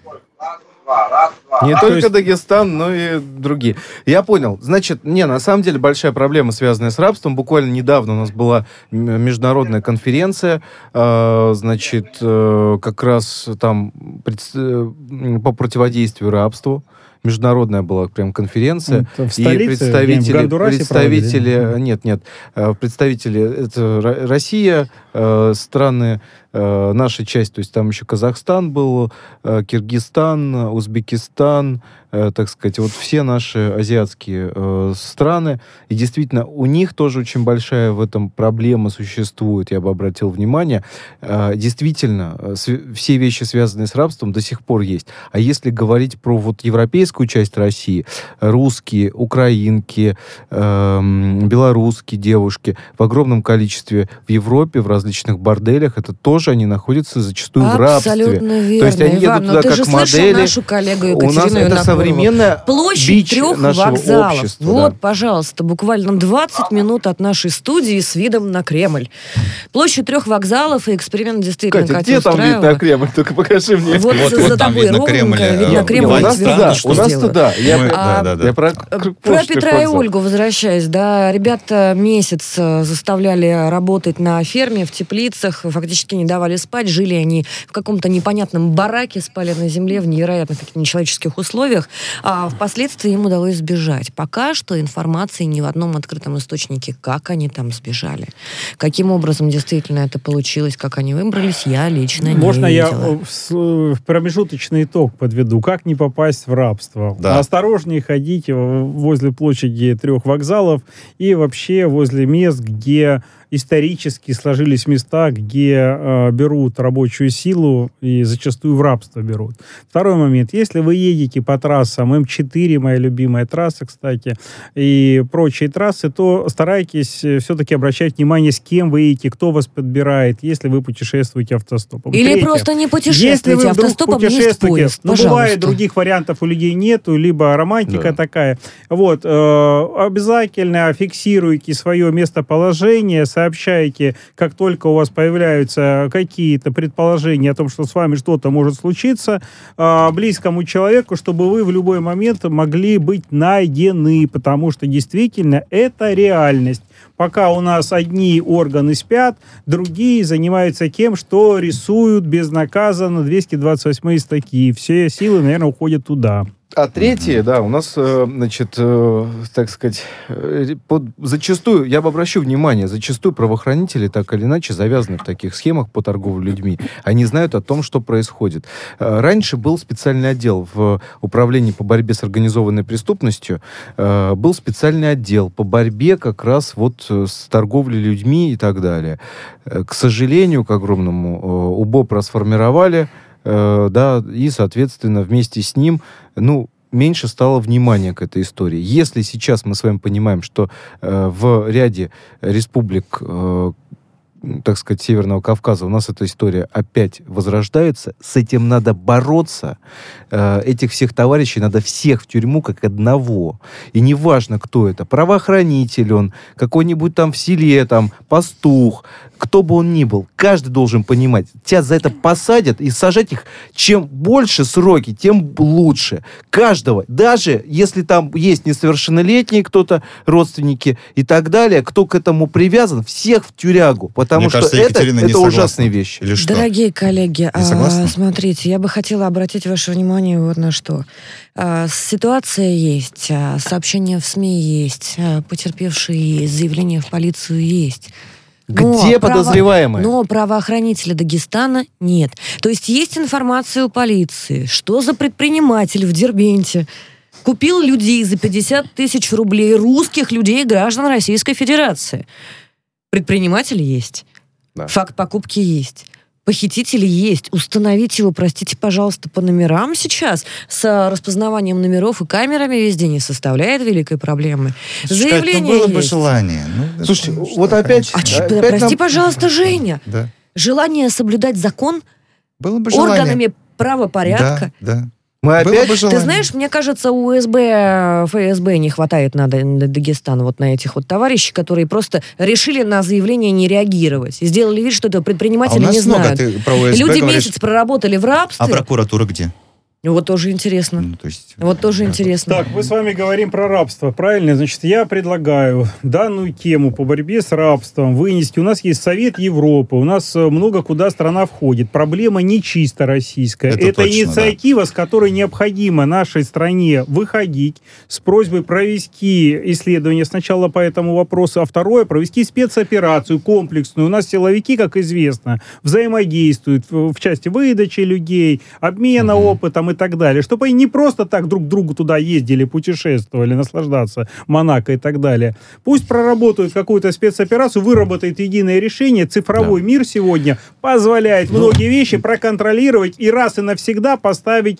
Не То только есть- Дагестан, но и другие. Я понял. Значит, не, на самом деле большая проблема, связанная с рабством. Буквально недавно у нас была международная конференция, э, значит, э, как раз там э, по противодействию рабству. Международная была прям конференция. Это в и столице, представители, где-нибудь в представители, проводили? нет, нет, э, представители, это Ро- Россия, э, страны э, нашей части, то есть там еще Казахстан был, э, Киргизстан, Узбекистан, э, так сказать, вот все наши азиатские э, страны, и действительно у них тоже очень большая в этом проблема существует, я бы обратил внимание. Э, действительно, э, все вещи, связанные с рабством, до сих пор есть. А если говорить про вот европейскую часть России, русские, украинки, эм, белорусские девушки в огромном количестве в Европе, в различных борделях, это тоже они находятся зачастую в рабстве. Абсолютно верно, То есть они Иван. едут но туда ты как же слышал модели. нашу коллегу У Екатерину нас это современная Площадь бич трех нашего вокзалов. общества. Вот, да. пожалуйста, буквально 20 минут от нашей студии с видом на Кремль. Площадь трех вокзалов, и эксперимент действительно Катя, Катя где там вид на Кремль? Только покажи мне. Вот, Вот- за вот там видно ровненько, Кремль, э, видно Нет, Кремль. у нас туда, что у нас туда. Я, Мы- про- А, да, да, я про, Э, Про Петра и. Ольгу возвращаясь, да, ребята месяц э, заставляли работать на ферме, в теплицах, фактически не давали спать, жили они в каком-то непонятном бараке, спали на земле в невероятных каких-то нечеловеческих условиях, а впоследствии им удалось сбежать. Пока что информации ни в одном открытом источнике, как они там сбежали. Каким образом действительно это получилось, как они выбрались, я лично Можно не я видела. э, в с- в промежуточный итог подведу? Как не попасть в рабство? Да. Осторожнее ходите возле площади трех вокзалов и вообще возле мест, где исторически сложились места, где э, берут рабочую силу и зачастую в рабство берут. Второй момент. Если вы едете по трассам М4, моя любимая трасса, кстати, и прочие трассы, то старайтесь все-таки обращать внимание, с кем вы едете, кто вас подбирает, если вы путешествуете автостопом. Или Третье. просто не Если путешествуйте вы вдруг автостопом, есть путешествуете, поезд, ну, пожалуйста. бывает, других вариантов у людей нету, либо романтика Да. такая. Вот, э, обязательно фиксируйте свое местоположение, сообщайте, как только у вас появляются какие-то предположения о том, что с вами что-то может случиться, э, близкому человеку, чтобы вы в любой момент могли быть найдены, потому что действительно это реальность. Пока у нас одни органы спят, другие занимаются тем, что рисуют безнаказанно 228 статьи. Все силы, наверное, уходят туда. А третье, да, у нас, э, значит, э, так сказать, э, под- зачастую, я бы обращу внимание, зачастую правоохранители так или иначе завязаны в таких схемах по торговле людьми. Они знают о том, что происходит. Раньше был специальный отдел в управлении по борьбе с организованной преступностью, э, был специальный отдел по борьбе как раз вот с торговлей людьми и так далее. К сожалению, к огромному, э, УБОП расформировали, э, да, и, соответственно, вместе с ним, ну, меньше стало внимания к этой истории. Если сейчас мы с вами понимаем, что э, в ряде республик э, так сказать, Северного Кавказа, у нас эта история опять возрождается. С этим надо бороться. Э, Этих всех товарищей надо всех в тюрьму как одного. И неважно, кто это. Правоохранитель он, какой-нибудь там в селе, там, пастух, кто бы он ни был. Каждый должен понимать. Тебя за это посадят и сажать их. Чем больше сроки, тем лучше. Каждого. Даже если там есть несовершеннолетние кто-то, родственники и так далее, кто к этому привязан, всех в тюрягу. Потому Мне что кажется, это, Екатерина не это ужасные вещи. Или что? Дорогие коллеги, Не а, смотрите, я бы хотела обратить ваше внимание вот на что. А, Ситуация есть, а, сообщения в СМИ есть, а, потерпевшие есть, заявления в полицию есть. Но Где право- подозреваемые? Но правоохранителя Дагестана нет. То есть есть информация у полиции, что за предприниматель в Дербенте купил людей за 50 тысяч рублей, русских людей, граждан Российской Федерации. Предприниматель есть. Да. Факт покупки есть. Похититель есть. Установить его, простите, пожалуйста, по номерам сейчас с распознаванием номеров и камерами везде не составляет великой проблемы. Слушай, Кать, ну Заявление было бы есть. желание. Ну, Слушайте, что, вот опять... А чё, опять прости, нам- пожалуйста, Женя. Да. Желание соблюдать закон Было бы желание. органами правопорядка. Да, да. Мы Было опять... бы Ты знаешь, мне кажется, у СБ, ФСБ не хватает на, Дагестан вот на этих вот товарищей, которые просто решили на заявление не реагировать. И сделали вид, что это А у предприниматели нас не много, знают. ты про ОСБ Люди говоришь. месяц проработали в рабстве. А прокуратура где? Вот тоже интересно. Ну, то есть... Вот тоже интересно. Так, мы с вами говорим про рабство, правильно? Значит, я предлагаю данную тему по борьбе с рабством вынести. У нас есть Совет Европы, у нас э, много куда страна входит. Проблема не чисто российская. Это точно, инициатива, с которой необходимо нашей стране выходить с просьбой провести исследование сначала по этому вопросу, а второе, провести спецоперацию комплексную. У нас силовики, как известно, взаимодействуют в, части выдачи людей, обмена Мгм. опытом и так далее, чтобы они не просто так друг к другу туда ездили, путешествовали, наслаждаться Монако и так далее. Пусть проработают какую-то спецоперацию, выработает единое решение. Цифровой мир сегодня позволяет многие вещи проконтролировать и раз и навсегда поставить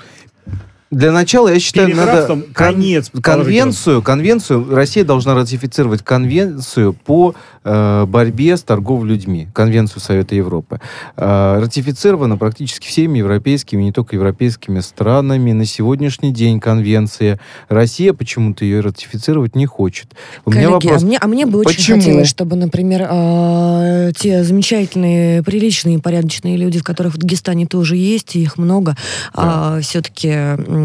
Для начала, я считаю, надо кон- конец. конвенцию, конвенцию, Россия должна ратифицировать конвенцию по э, борьбе с торговлей людьми, конвенцию Совета Европы. Э, ратифицирована практически всеми европейскими, не только европейскими странами. На сегодняшний день конвенция. Россия почему-то ее ратифицировать не хочет. У меня Коллеги, вопрос. а, мне, а мне бы очень Почему? хотелось, чтобы, например, а, те замечательные, приличные, порядочные люди, в которых в Дагестане тоже есть, и их много, все-таки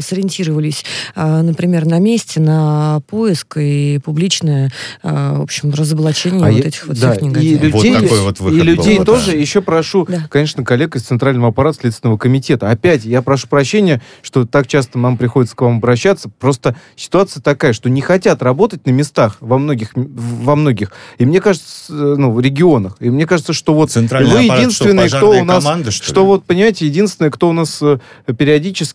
сориентировались, а, например, на месте, на поиск и публичное, а, в общем, разоблачение А вот я- этих вот да, всех и негодяев. людей, Вот такой вот выход и был, людей да. тоже еще прошу, Да. конечно, коллег из Центрального аппарата Следственного комитета. Опять, я прошу прощения, что так часто нам приходится к вам обращаться. Просто ситуация такая, что не хотят работать на местах во многих, во многих. И мне кажется, э, ну, в регионах. И мне кажется, что вот Центральный вы единственные, что, кто у нас... команды, что Что ли? вот, понимаете, единственное, кто у нас э,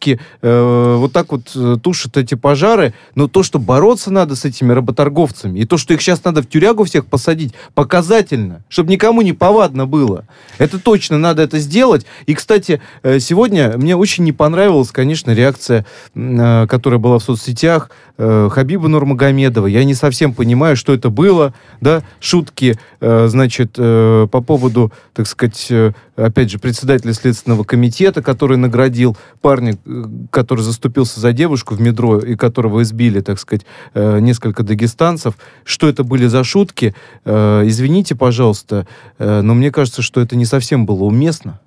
периодически э, вот так вот э, тушит эти пожары, но то, что бороться надо с этими работорговцами, и то, что их сейчас надо в тюрягу всех посадить, показательно, чтобы никому не повадно было. Это точно надо это сделать. И, кстати, э, сегодня мне очень не понравилась, конечно, реакция, э, которая была в соцсетях Хабиба Нурмагомедова. Я не совсем понимаю, что это было, да, шутки, значит, по поводу, так сказать, опять же, председателя Следственного комитета, который наградил парня, э, который заступился за девушку в метро и которого избили, так сказать, э, несколько дагестанцев. Что это были за шутки? Э, Извините, пожалуйста, но мне кажется, что это не совсем было уместно.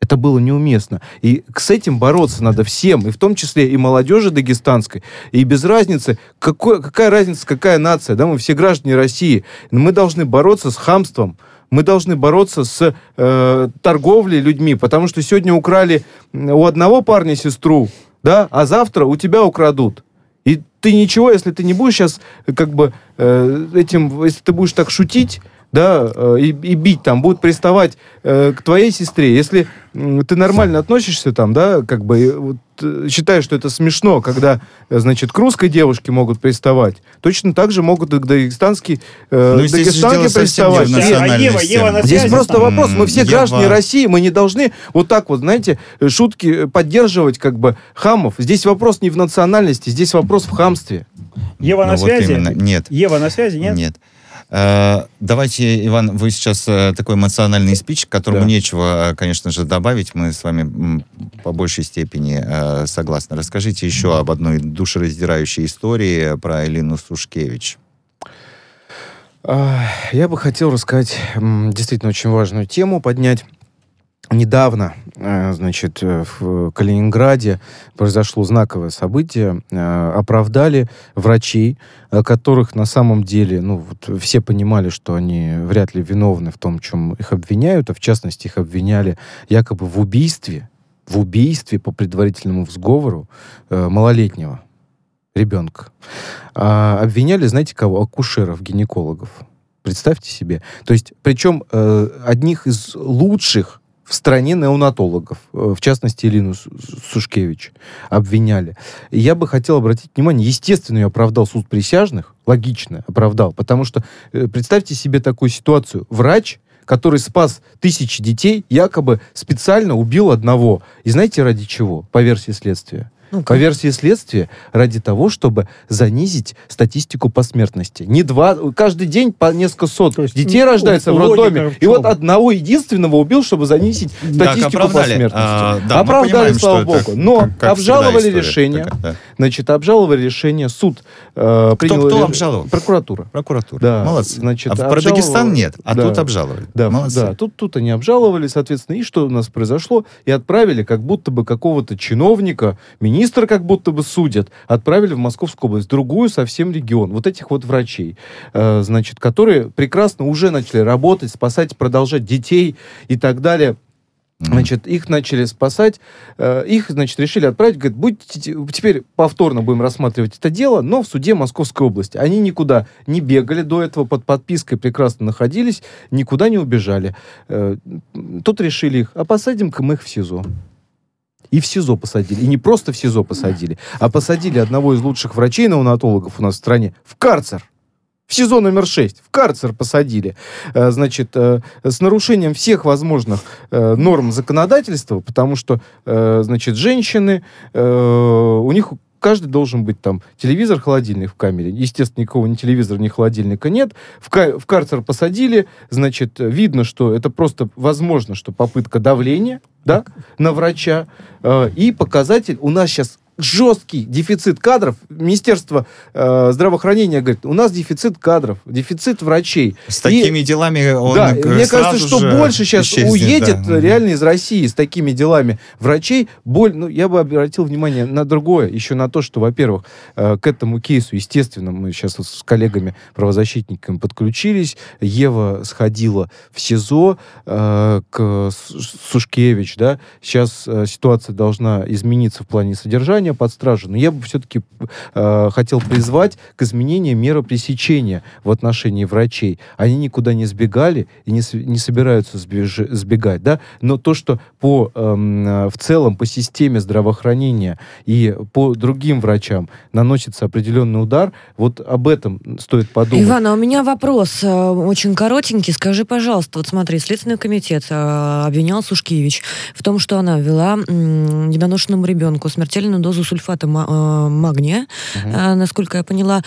Это было неуместно. И с этим бороться надо всем, и в том числе и молодежи дагестанской. И без разницы, какой, какая разница, какая нация, да, мы все граждане России. Мы должны бороться с хамством, мы должны бороться с э, торговлей людьми, потому что сегодня украли у одного парня сестру, да, а завтра у тебя украдут. И ты ничего, если ты не будешь сейчас как бы э, этим, если ты будешь так шутить, да, э, и, и бить там, будут приставать э, к твоей сестре. Если ты нормально относишься там, да, как бы вот, э, считаешь, что это смешно, когда, э, значит, к русской девушке могут приставать, точно так же могут и к дагестанской э, Ну, дагестанке совсем не в приставать. А национальности. Ева, Ева на Здесь просто вопрос, мы все М, граждане Ева. России, мы не должны вот так вот, знаете, шутки поддерживать как бы хамов. Здесь вопрос не в национальности, здесь вопрос в хамстве. Ева Ну, на вот связи? именно. Нет. Ева на связи, нет? Нет. Э, Давайте, Иван, вы сейчас э, такой эмоциональный спич, к которому Да. нечего, э, конечно же, добавить. Мы с вами по большей степени согласны. Расскажите еще об одной душераздирающей истории про Элину Сушкевич. Я бы хотел рассказать действительно очень важную тему, поднять. Недавно, э, значит, э, в Калининграде произошло знаковое событие. Э, Оправдали врачей, которых на самом деле, ну, вот все понимали, что они вряд ли виновны в том, чем их обвиняют, а в частности их обвиняли якобы в убийстве, в убийстве по предварительному сговору э, малолетнего ребенка. А обвиняли, знаете кого? Акушеров, гинекологов. Представьте себе. То есть, причем э, одних из лучших в стране неонатологов, э, в частности, Илину Су- Сушкевич, обвиняли. Я бы хотел обратить внимание, естественно, ее оправдал суд присяжных, логично оправдал, потому что э, представьте себе такую ситуацию. Врач, который спас тысячи детей, якобы специально убил одного. И знаете, ради чего? По версии следствия. Ну, По версии следствия, ради того, чтобы занизить статистику по смертности. Не два, каждый день по несколько сот есть, детей ну, рождается в логика роддоме. в И вот одного единственного убил, чтобы занизить статистику по оправдали. смертности. А, да, мы оправдали, понимаем, слава что это богу. Но как- как обжаловали решение. такая, да. Значит, обжаловали решение. Суд э, принял... кто обжаловал? Прокуратура. Прокуратура. Да, Молодцы. значит, а про Дагестан нет, а Да. тут обжаловали. Да, Молодцы. да, тут, тут они обжаловали, соответственно, и что у нас произошло? И отправили как будто бы какого-то чиновника, министра как будто бы судят, отправили в Московскую область, другую совсем регион. Вот этих вот врачей, э, значит, которые прекрасно уже начали работать, спасать, продолжать детей и так далее. Значит, их начали спасать, э, их, значит, решили отправить, говорят, будете, те- теперь повторно будем рассматривать это дело, но в суде Московской области. Они никуда не бегали до этого, под подпиской прекрасно находились, никуда не убежали. Э, Тут решили их, а посадим-ка мы их в СИЗО. И в СИЗО посадили. И не просто в СИЗО посадили, а посадили одного из лучших врачей-неонатологов у нас в стране в карцер. В СИЗО номер 6. В карцер посадили. Э, Значит, э, с нарушением всех возможных э, норм законодательства, потому что, значит, женщины, у них каждый должен быть там телевизор, холодильник в камере. Естественно, никакого ни телевизора, ни холодильника нет. В, ка- в карцер посадили, значит, видно, что это просто возможно, что попытка давления, да, на врача. Э, и показатель у нас сейчас жесткий дефицит кадров. Министерство э, здравоохранения говорит, у нас дефицит кадров, дефицит врачей. С И- такими делами он да, мне кажется, что больше сейчас исчезнет, уедет да. реально из России с такими делами врачей. Боль, ну, я бы обратил внимание на другое, еще на то, что, во-первых, э, к этому кейсу, естественно, мы сейчас вот с коллегами-правозащитниками подключились. Ева сходила в СИЗО э, к Сушкевич, да. Сейчас э, ситуация должна измениться в плане содержания под стражей, но я бы все-таки э, хотел призвать к изменению меры пресечения в отношении врачей. Они никуда не сбегали и не, не собираются сбеж- сбегать, да, но то, что по, э, в целом по системе здравоохранения и по другим врачам наносится определенный удар, вот об этом стоит подумать. Иван, а у меня вопрос э, очень коротенький. Скажи, пожалуйста, вот смотри, Следственный комитет э, обвинял Сушкевич в том, что она ввела м, недоношенному ребенку смертельную дозу сульфата ма- э, магния, э, насколько я поняла,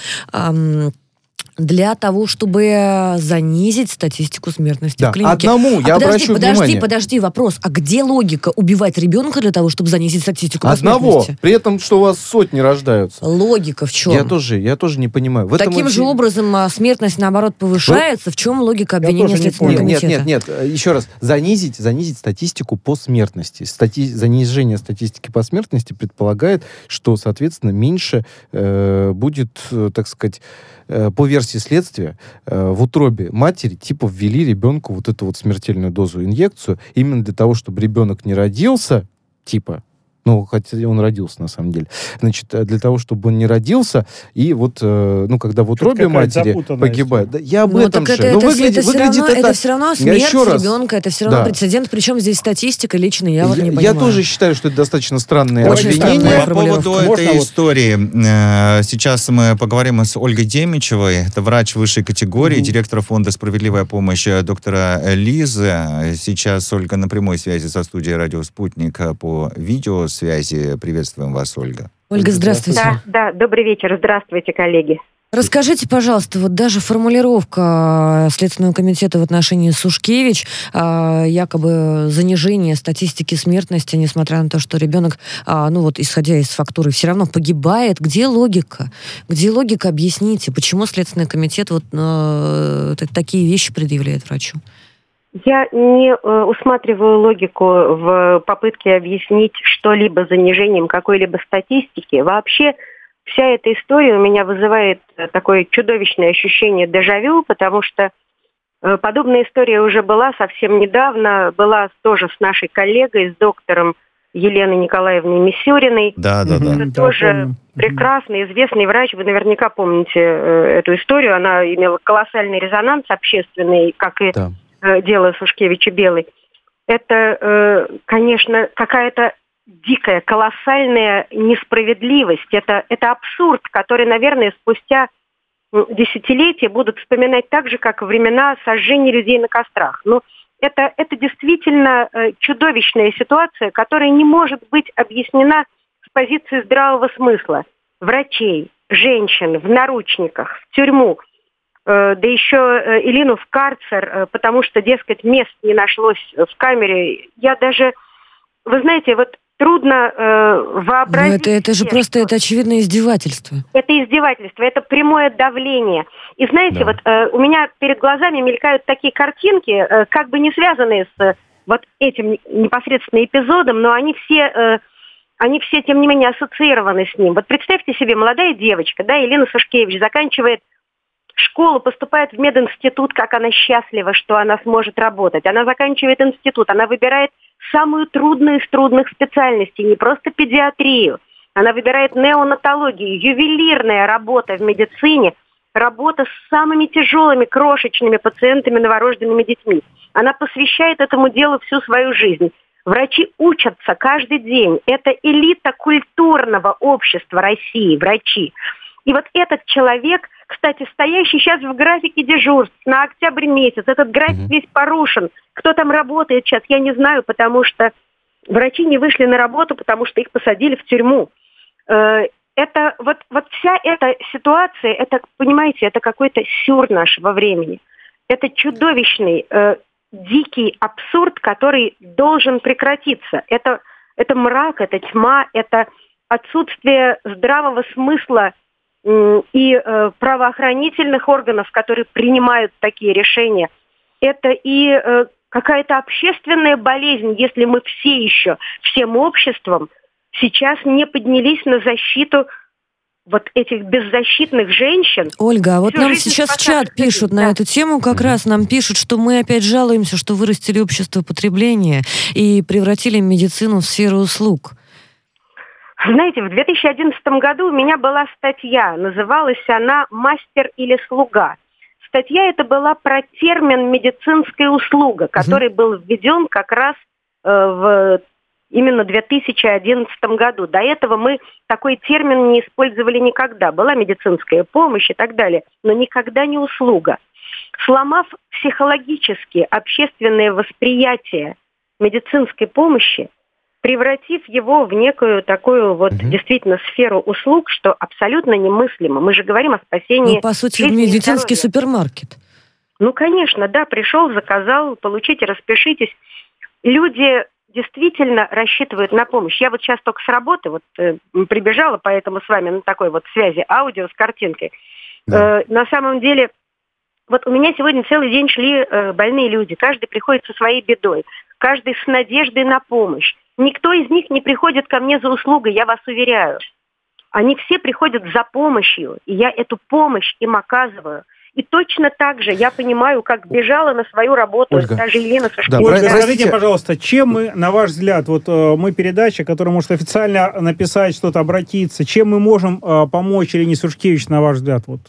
для того, чтобы занизить статистику смертности Да, в клинике. одному я а подожди, обращу подожди, внимание. подожди, вопрос. А где логика убивать ребенка для того, чтобы занизить статистику Одного, смертности? при этом, что у вас сотни рождаются. Логика в чем? Я тоже, я тоже не понимаю. В этом Таким и же образом а, смертность, наоборот, повышается. В чем логика обвинения не Следственного. Нет, комитета? нет, нет, нет. Еще раз. Занизить, занизить статистику по смертности. Стати... Занижение статистики по смертности предполагает, что, соответственно, меньше э, будет, э, так сказать, э, по версии следствия, э, в утробе матери типа ввели ребенку вот эту вот смертельную дозу инъекцию именно для того, чтобы ребенок не родился, типа, ну, хотя он родился, на самом деле. Значит, э, для того, чтобы он не родился, и вот, э, ну, когда в утробе матери погибает. Да, я об Ну, этом так же. это, Ну, это, выглядит, это, все равно, это... это все равно Я смерть еще раз- ребенка, это все равно Да. прецедент. Причем здесь статистика лично, я вот не я, понимаю. я тоже считаю, что это достаточно странное Очень обвинение. По поводу формулировка. этой Можно вот- истории, э, сейчас мы поговорим с Ольгой Демичевой. Это врач высшей категории, директор фонда «Справедливая помощь» доктора Лизы. Сейчас Ольга на прямой связи со студией «Радио Спутник» по видеосвязи. Приветствуем вас, Ольга. Ольга, здравствуйте. Да, да, добрый вечер. Здравствуйте, коллеги. Расскажите, пожалуйста, вот даже формулировка Следственного комитета в отношении Сушкевич, а, якобы занижение статистики смертности, несмотря на то, что ребенок, а, ну вот исходя из фактуры, все равно погибает. Где логика? Где логика? Объясните, почему Следственный комитет вот э, такие вещи предъявляет врачу? Я не э, усматриваю логику в попытке объяснить что-либо занижением какой-либо статистики. Вообще вся эта история у меня вызывает э, такое чудовищное ощущение дежавю, потому что э, подобная история уже была совсем недавно, была тоже с нашей коллегой, с доктором Еленой Николаевной Мисюриной. Да, да, да. Это тоже прекрасный, известный врач. Вы наверняка помните э, эту историю. Она имела колоссальный резонанс общественный, как и да. Э, дело Сушкевича Белой. Это, э, конечно, какая-то дикая, колоссальная несправедливость. Это, это абсурд, который, наверное, спустя десятилетия будут вспоминать так же, как времена сожжения людей на кострах. Но это, это действительно э, чудовищная ситуация, которая не может быть объяснена с позиции здравого смысла. Врачей, женщин в наручниках, в тюрьму, да еще э, Илину в карцер, потому что, дескать, мест не нашлось в камере. Я даже, вы знаете, вот трудно э, вообразить. Но это, это же просто это очевидное издевательство. Это издевательство, это прямое давление. И знаете, да. вот э, у меня перед глазами мелькают такие картинки, э, как бы не связанные с э, вот этим непосредственно эпизодом, но они все, э, они все, тем не менее, ассоциированы с ним. Вот представьте себе, молодая девочка, да, Елена Сушкевич, заканчивает школу, поступает в мединститут, как она счастлива, что она сможет работать. Она заканчивает институт, она выбирает самую трудную из трудных специальностей, не просто педиатрию. Она выбирает неонатологию, ювелирная работа в медицине, работа с самыми тяжелыми крошечными пациентами, новорожденными детьми. Она посвящает этому делу всю свою жизнь. Врачи учатся каждый день. Это элита культурного общества России, врачи. И вот этот человек кстати, стоящий сейчас в графике дежурств на октябрь месяц. Этот график mm-hmm. весь порушен. Кто там работает сейчас, я не знаю, потому что врачи не вышли на работу, потому что их посадили в тюрьму. Э, это вот, вот вся эта ситуация, это, понимаете, это какой-то сюр нашего времени. Это чудовищный, э, дикий абсурд, который должен прекратиться. Это, это мрак, это тьма, это отсутствие здравого смысла и э, правоохранительных органов, которые принимают такие решения. Это и э, какая-то общественная болезнь, если мы все еще, всем обществом, сейчас не поднялись на защиту вот этих беззащитных женщин. Ольга, а вот нам сейчас в чат пишут да. на эту тему, как раз нам пишут, что мы опять жалуемся, что вырастили общество потребления и превратили медицину в сферу услуг. Знаете, в 2011 году у меня была статья, называлась она «Мастер или слуга». Статья эта была про термин «медицинская услуга», который был введен как раз э, в именно 2011 году. До этого мы такой термин не использовали никогда. Была медицинская помощь и так далее, но никогда не услуга. Сломав психологически общественное восприятие медицинской помощи, превратив его в некую такую вот угу. действительно сферу услуг, что абсолютно немыслимо. Мы же говорим о спасении. Ну, по сути, медицинский супермаркет. Ну, конечно, да, пришел, заказал, получите, распишитесь. Люди действительно рассчитывают на помощь. Я вот сейчас только с работы вот э, прибежала, поэтому с вами на такой вот связи аудио с картинкой. Да. Э, на самом деле, вот у меня сегодня целый день шли э, больные люди, каждый приходит со своей бедой, каждый с надеждой на помощь. Никто из них не приходит ко мне за услугой, я вас уверяю. Они все приходят за помощью, и я эту помощь им оказываю. И точно так же я понимаю, как бежала на свою работу Ольга. даже Елена Сашкевич. Да, Ольга, скажите, пожалуйста, чем мы, на ваш взгляд, вот э, мы передача, которая может официально написать что-то, обратиться, чем мы можем э, помочь Елене Сушкевич, на ваш взгляд? Вот?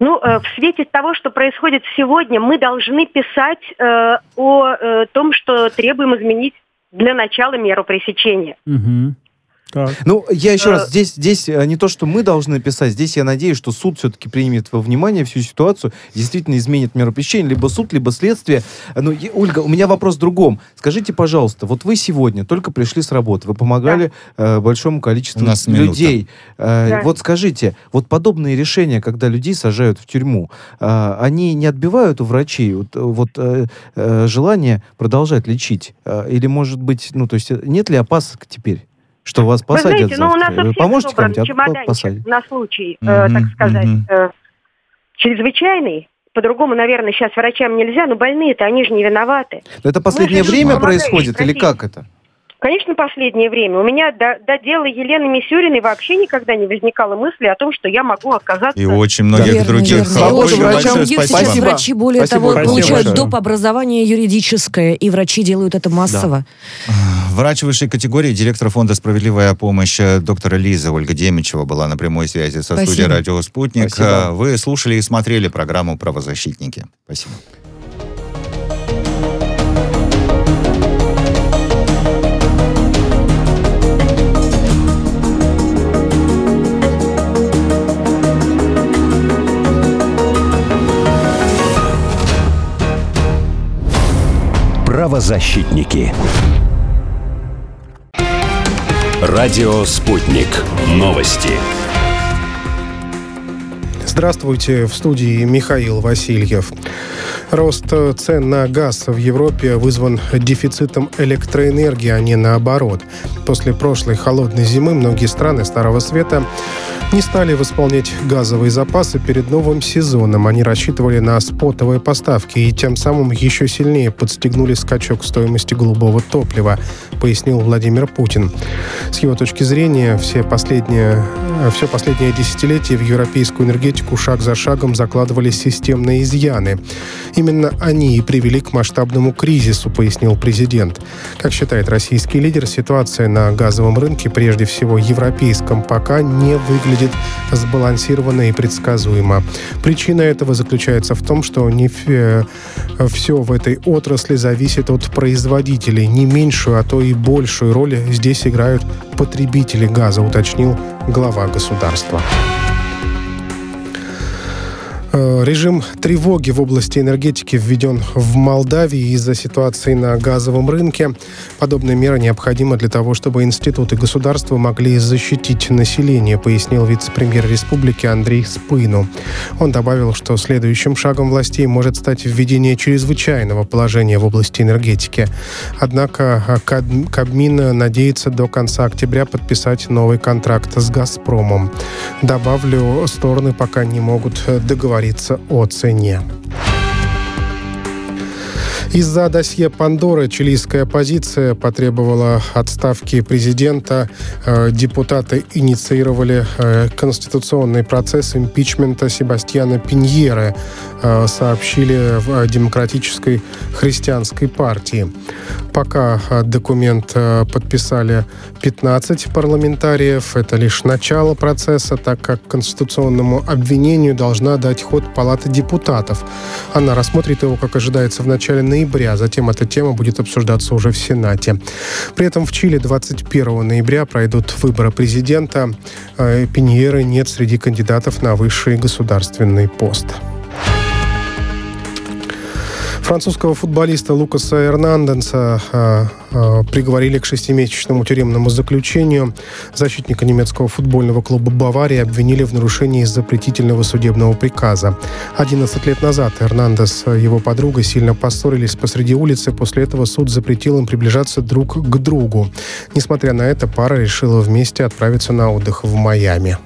Ну, э, в свете того, что происходит сегодня, мы должны писать э, о э, том, что требуем изменить для начала меру пресечения. Угу. Так. Ну, я еще Э, раз, здесь, здесь э, не то, что мы должны писать, здесь я надеюсь, что суд все-таки примет во внимание всю ситуацию, действительно изменит меру пресечения, либо суд, либо следствие. Ну, я- Ольга, у меня вопрос в другом. Скажите, пожалуйста, вот вы сегодня только пришли с работы, вы помогали э, большому количеству У нас минута. людей. Э, Да. Вот скажите, вот подобные решения, когда людей сажают в тюрьму, э, они не отбивают у врачей вот, э, вот, э, э, желание продолжать лечить? Э, Или, может быть, ну, то есть, э, нет ли опасок теперь? Что вас Вы посадят знаете, ну у нас завтра? Вы поможете кому-нибудь? Посадят. чемоданчик на случай, э, Мгм, так сказать, мгм. э, чрезвычайный. По-другому, наверное, сейчас врачам нельзя, но больные-то, они же не виноваты. Это последнее время помогаем происходит или как это? Конечно, последнее время. У меня до, до дела Елены Мисюриной вообще никогда не возникало мысли о том, что я могу оказаться... И очень многих Верно, других. верно. И очень врачам многих большое сейчас спасибо. Спасибо. врачи, более Спасибо того, большое. получают большое. доп. образование юридическое, и врачи делают это массово. Врач высшей категории, директор фонда «Справедливая помощь» э, доктора Лиза Ольга Демичева была на прямой связи со Спасибо. студией «Радио Спутник». Спасибо. Э, Вы слушали и смотрели программу «Правозащитники». Спасибо. Правозащитники. Радио «Спутник». Новости. Здравствуйте, в студии Михаил Васильев. Рост цен на газ в Европе вызван дефицитом электроэнергии, а не наоборот. После прошлой холодной зимы многие страны Старого Света не стали восполнять газовые запасы перед новым сезоном. Они рассчитывали на спотовые поставки и тем самым еще сильнее подстегнули скачок стоимости голубого топлива, пояснил Владимир Путин. С его точки зрения, все последние, все последнее десятилетие в европейскую энергетику шаг за шагом закладывали системные изъяны. Именно они и привели к масштабному кризису, пояснил президент. Как считает российский лидер, ситуация на газовом рынке, прежде всего европейском, пока не выглядит сбалансированно и предсказуемо. Причина этого заключается в том, что не все в этой отрасли зависит от производителей. Не меньшую, а то и большую роль здесь играют потребители газа, уточнил глава государства. Э, Режим тревоги в области энергетики введен в Молдавии из-за ситуации на газовом рынке. Подобная мера необходима для того, чтобы институты государства могли защитить население, пояснил вице-премьер республики Андрей Спыну. Он добавил, что следующим шагом властей может стать введение чрезвычайного положения в области энергетики. Однако э, Кабмин надеется до конца октября подписать новый контракт с «Газпромом». Добавлю, стороны пока не могут э, договориться о цене. Из-за досье Пандоры чилийская оппозиция потребовала отставки президента. Э, Депутаты инициировали э, конституционный процесс импичмента Себастьяна Пиньеры, э, сообщили в Демократической христианской партии. Пока э, документ э, подписали 15 парламентариев. Это лишь начало процесса, так как конституционному обвинению должна дать ход Палата депутатов. Она рассмотрит его, как ожидается, в начале ноября. Затем эта тема будет обсуждаться уже в Сенате. При этом в Чили 21 ноября пройдут выборы президента. Э, Пиньеры нет среди кандидатов на высший государственный пост. Французского футболиста Лукаса Эрнанденса э, э, приговорили к шестимесячному тюремному заключению. Защитника немецкого футбольного клуба «Бавария» обвинили в нарушении запретительного судебного приказа. 11 лет назад Эрнандес и его подруга сильно поссорились посреди улицы. После этого суд запретил им приближаться друг к другу. Несмотря на это, пара решила вместе отправиться на отдых в Майами.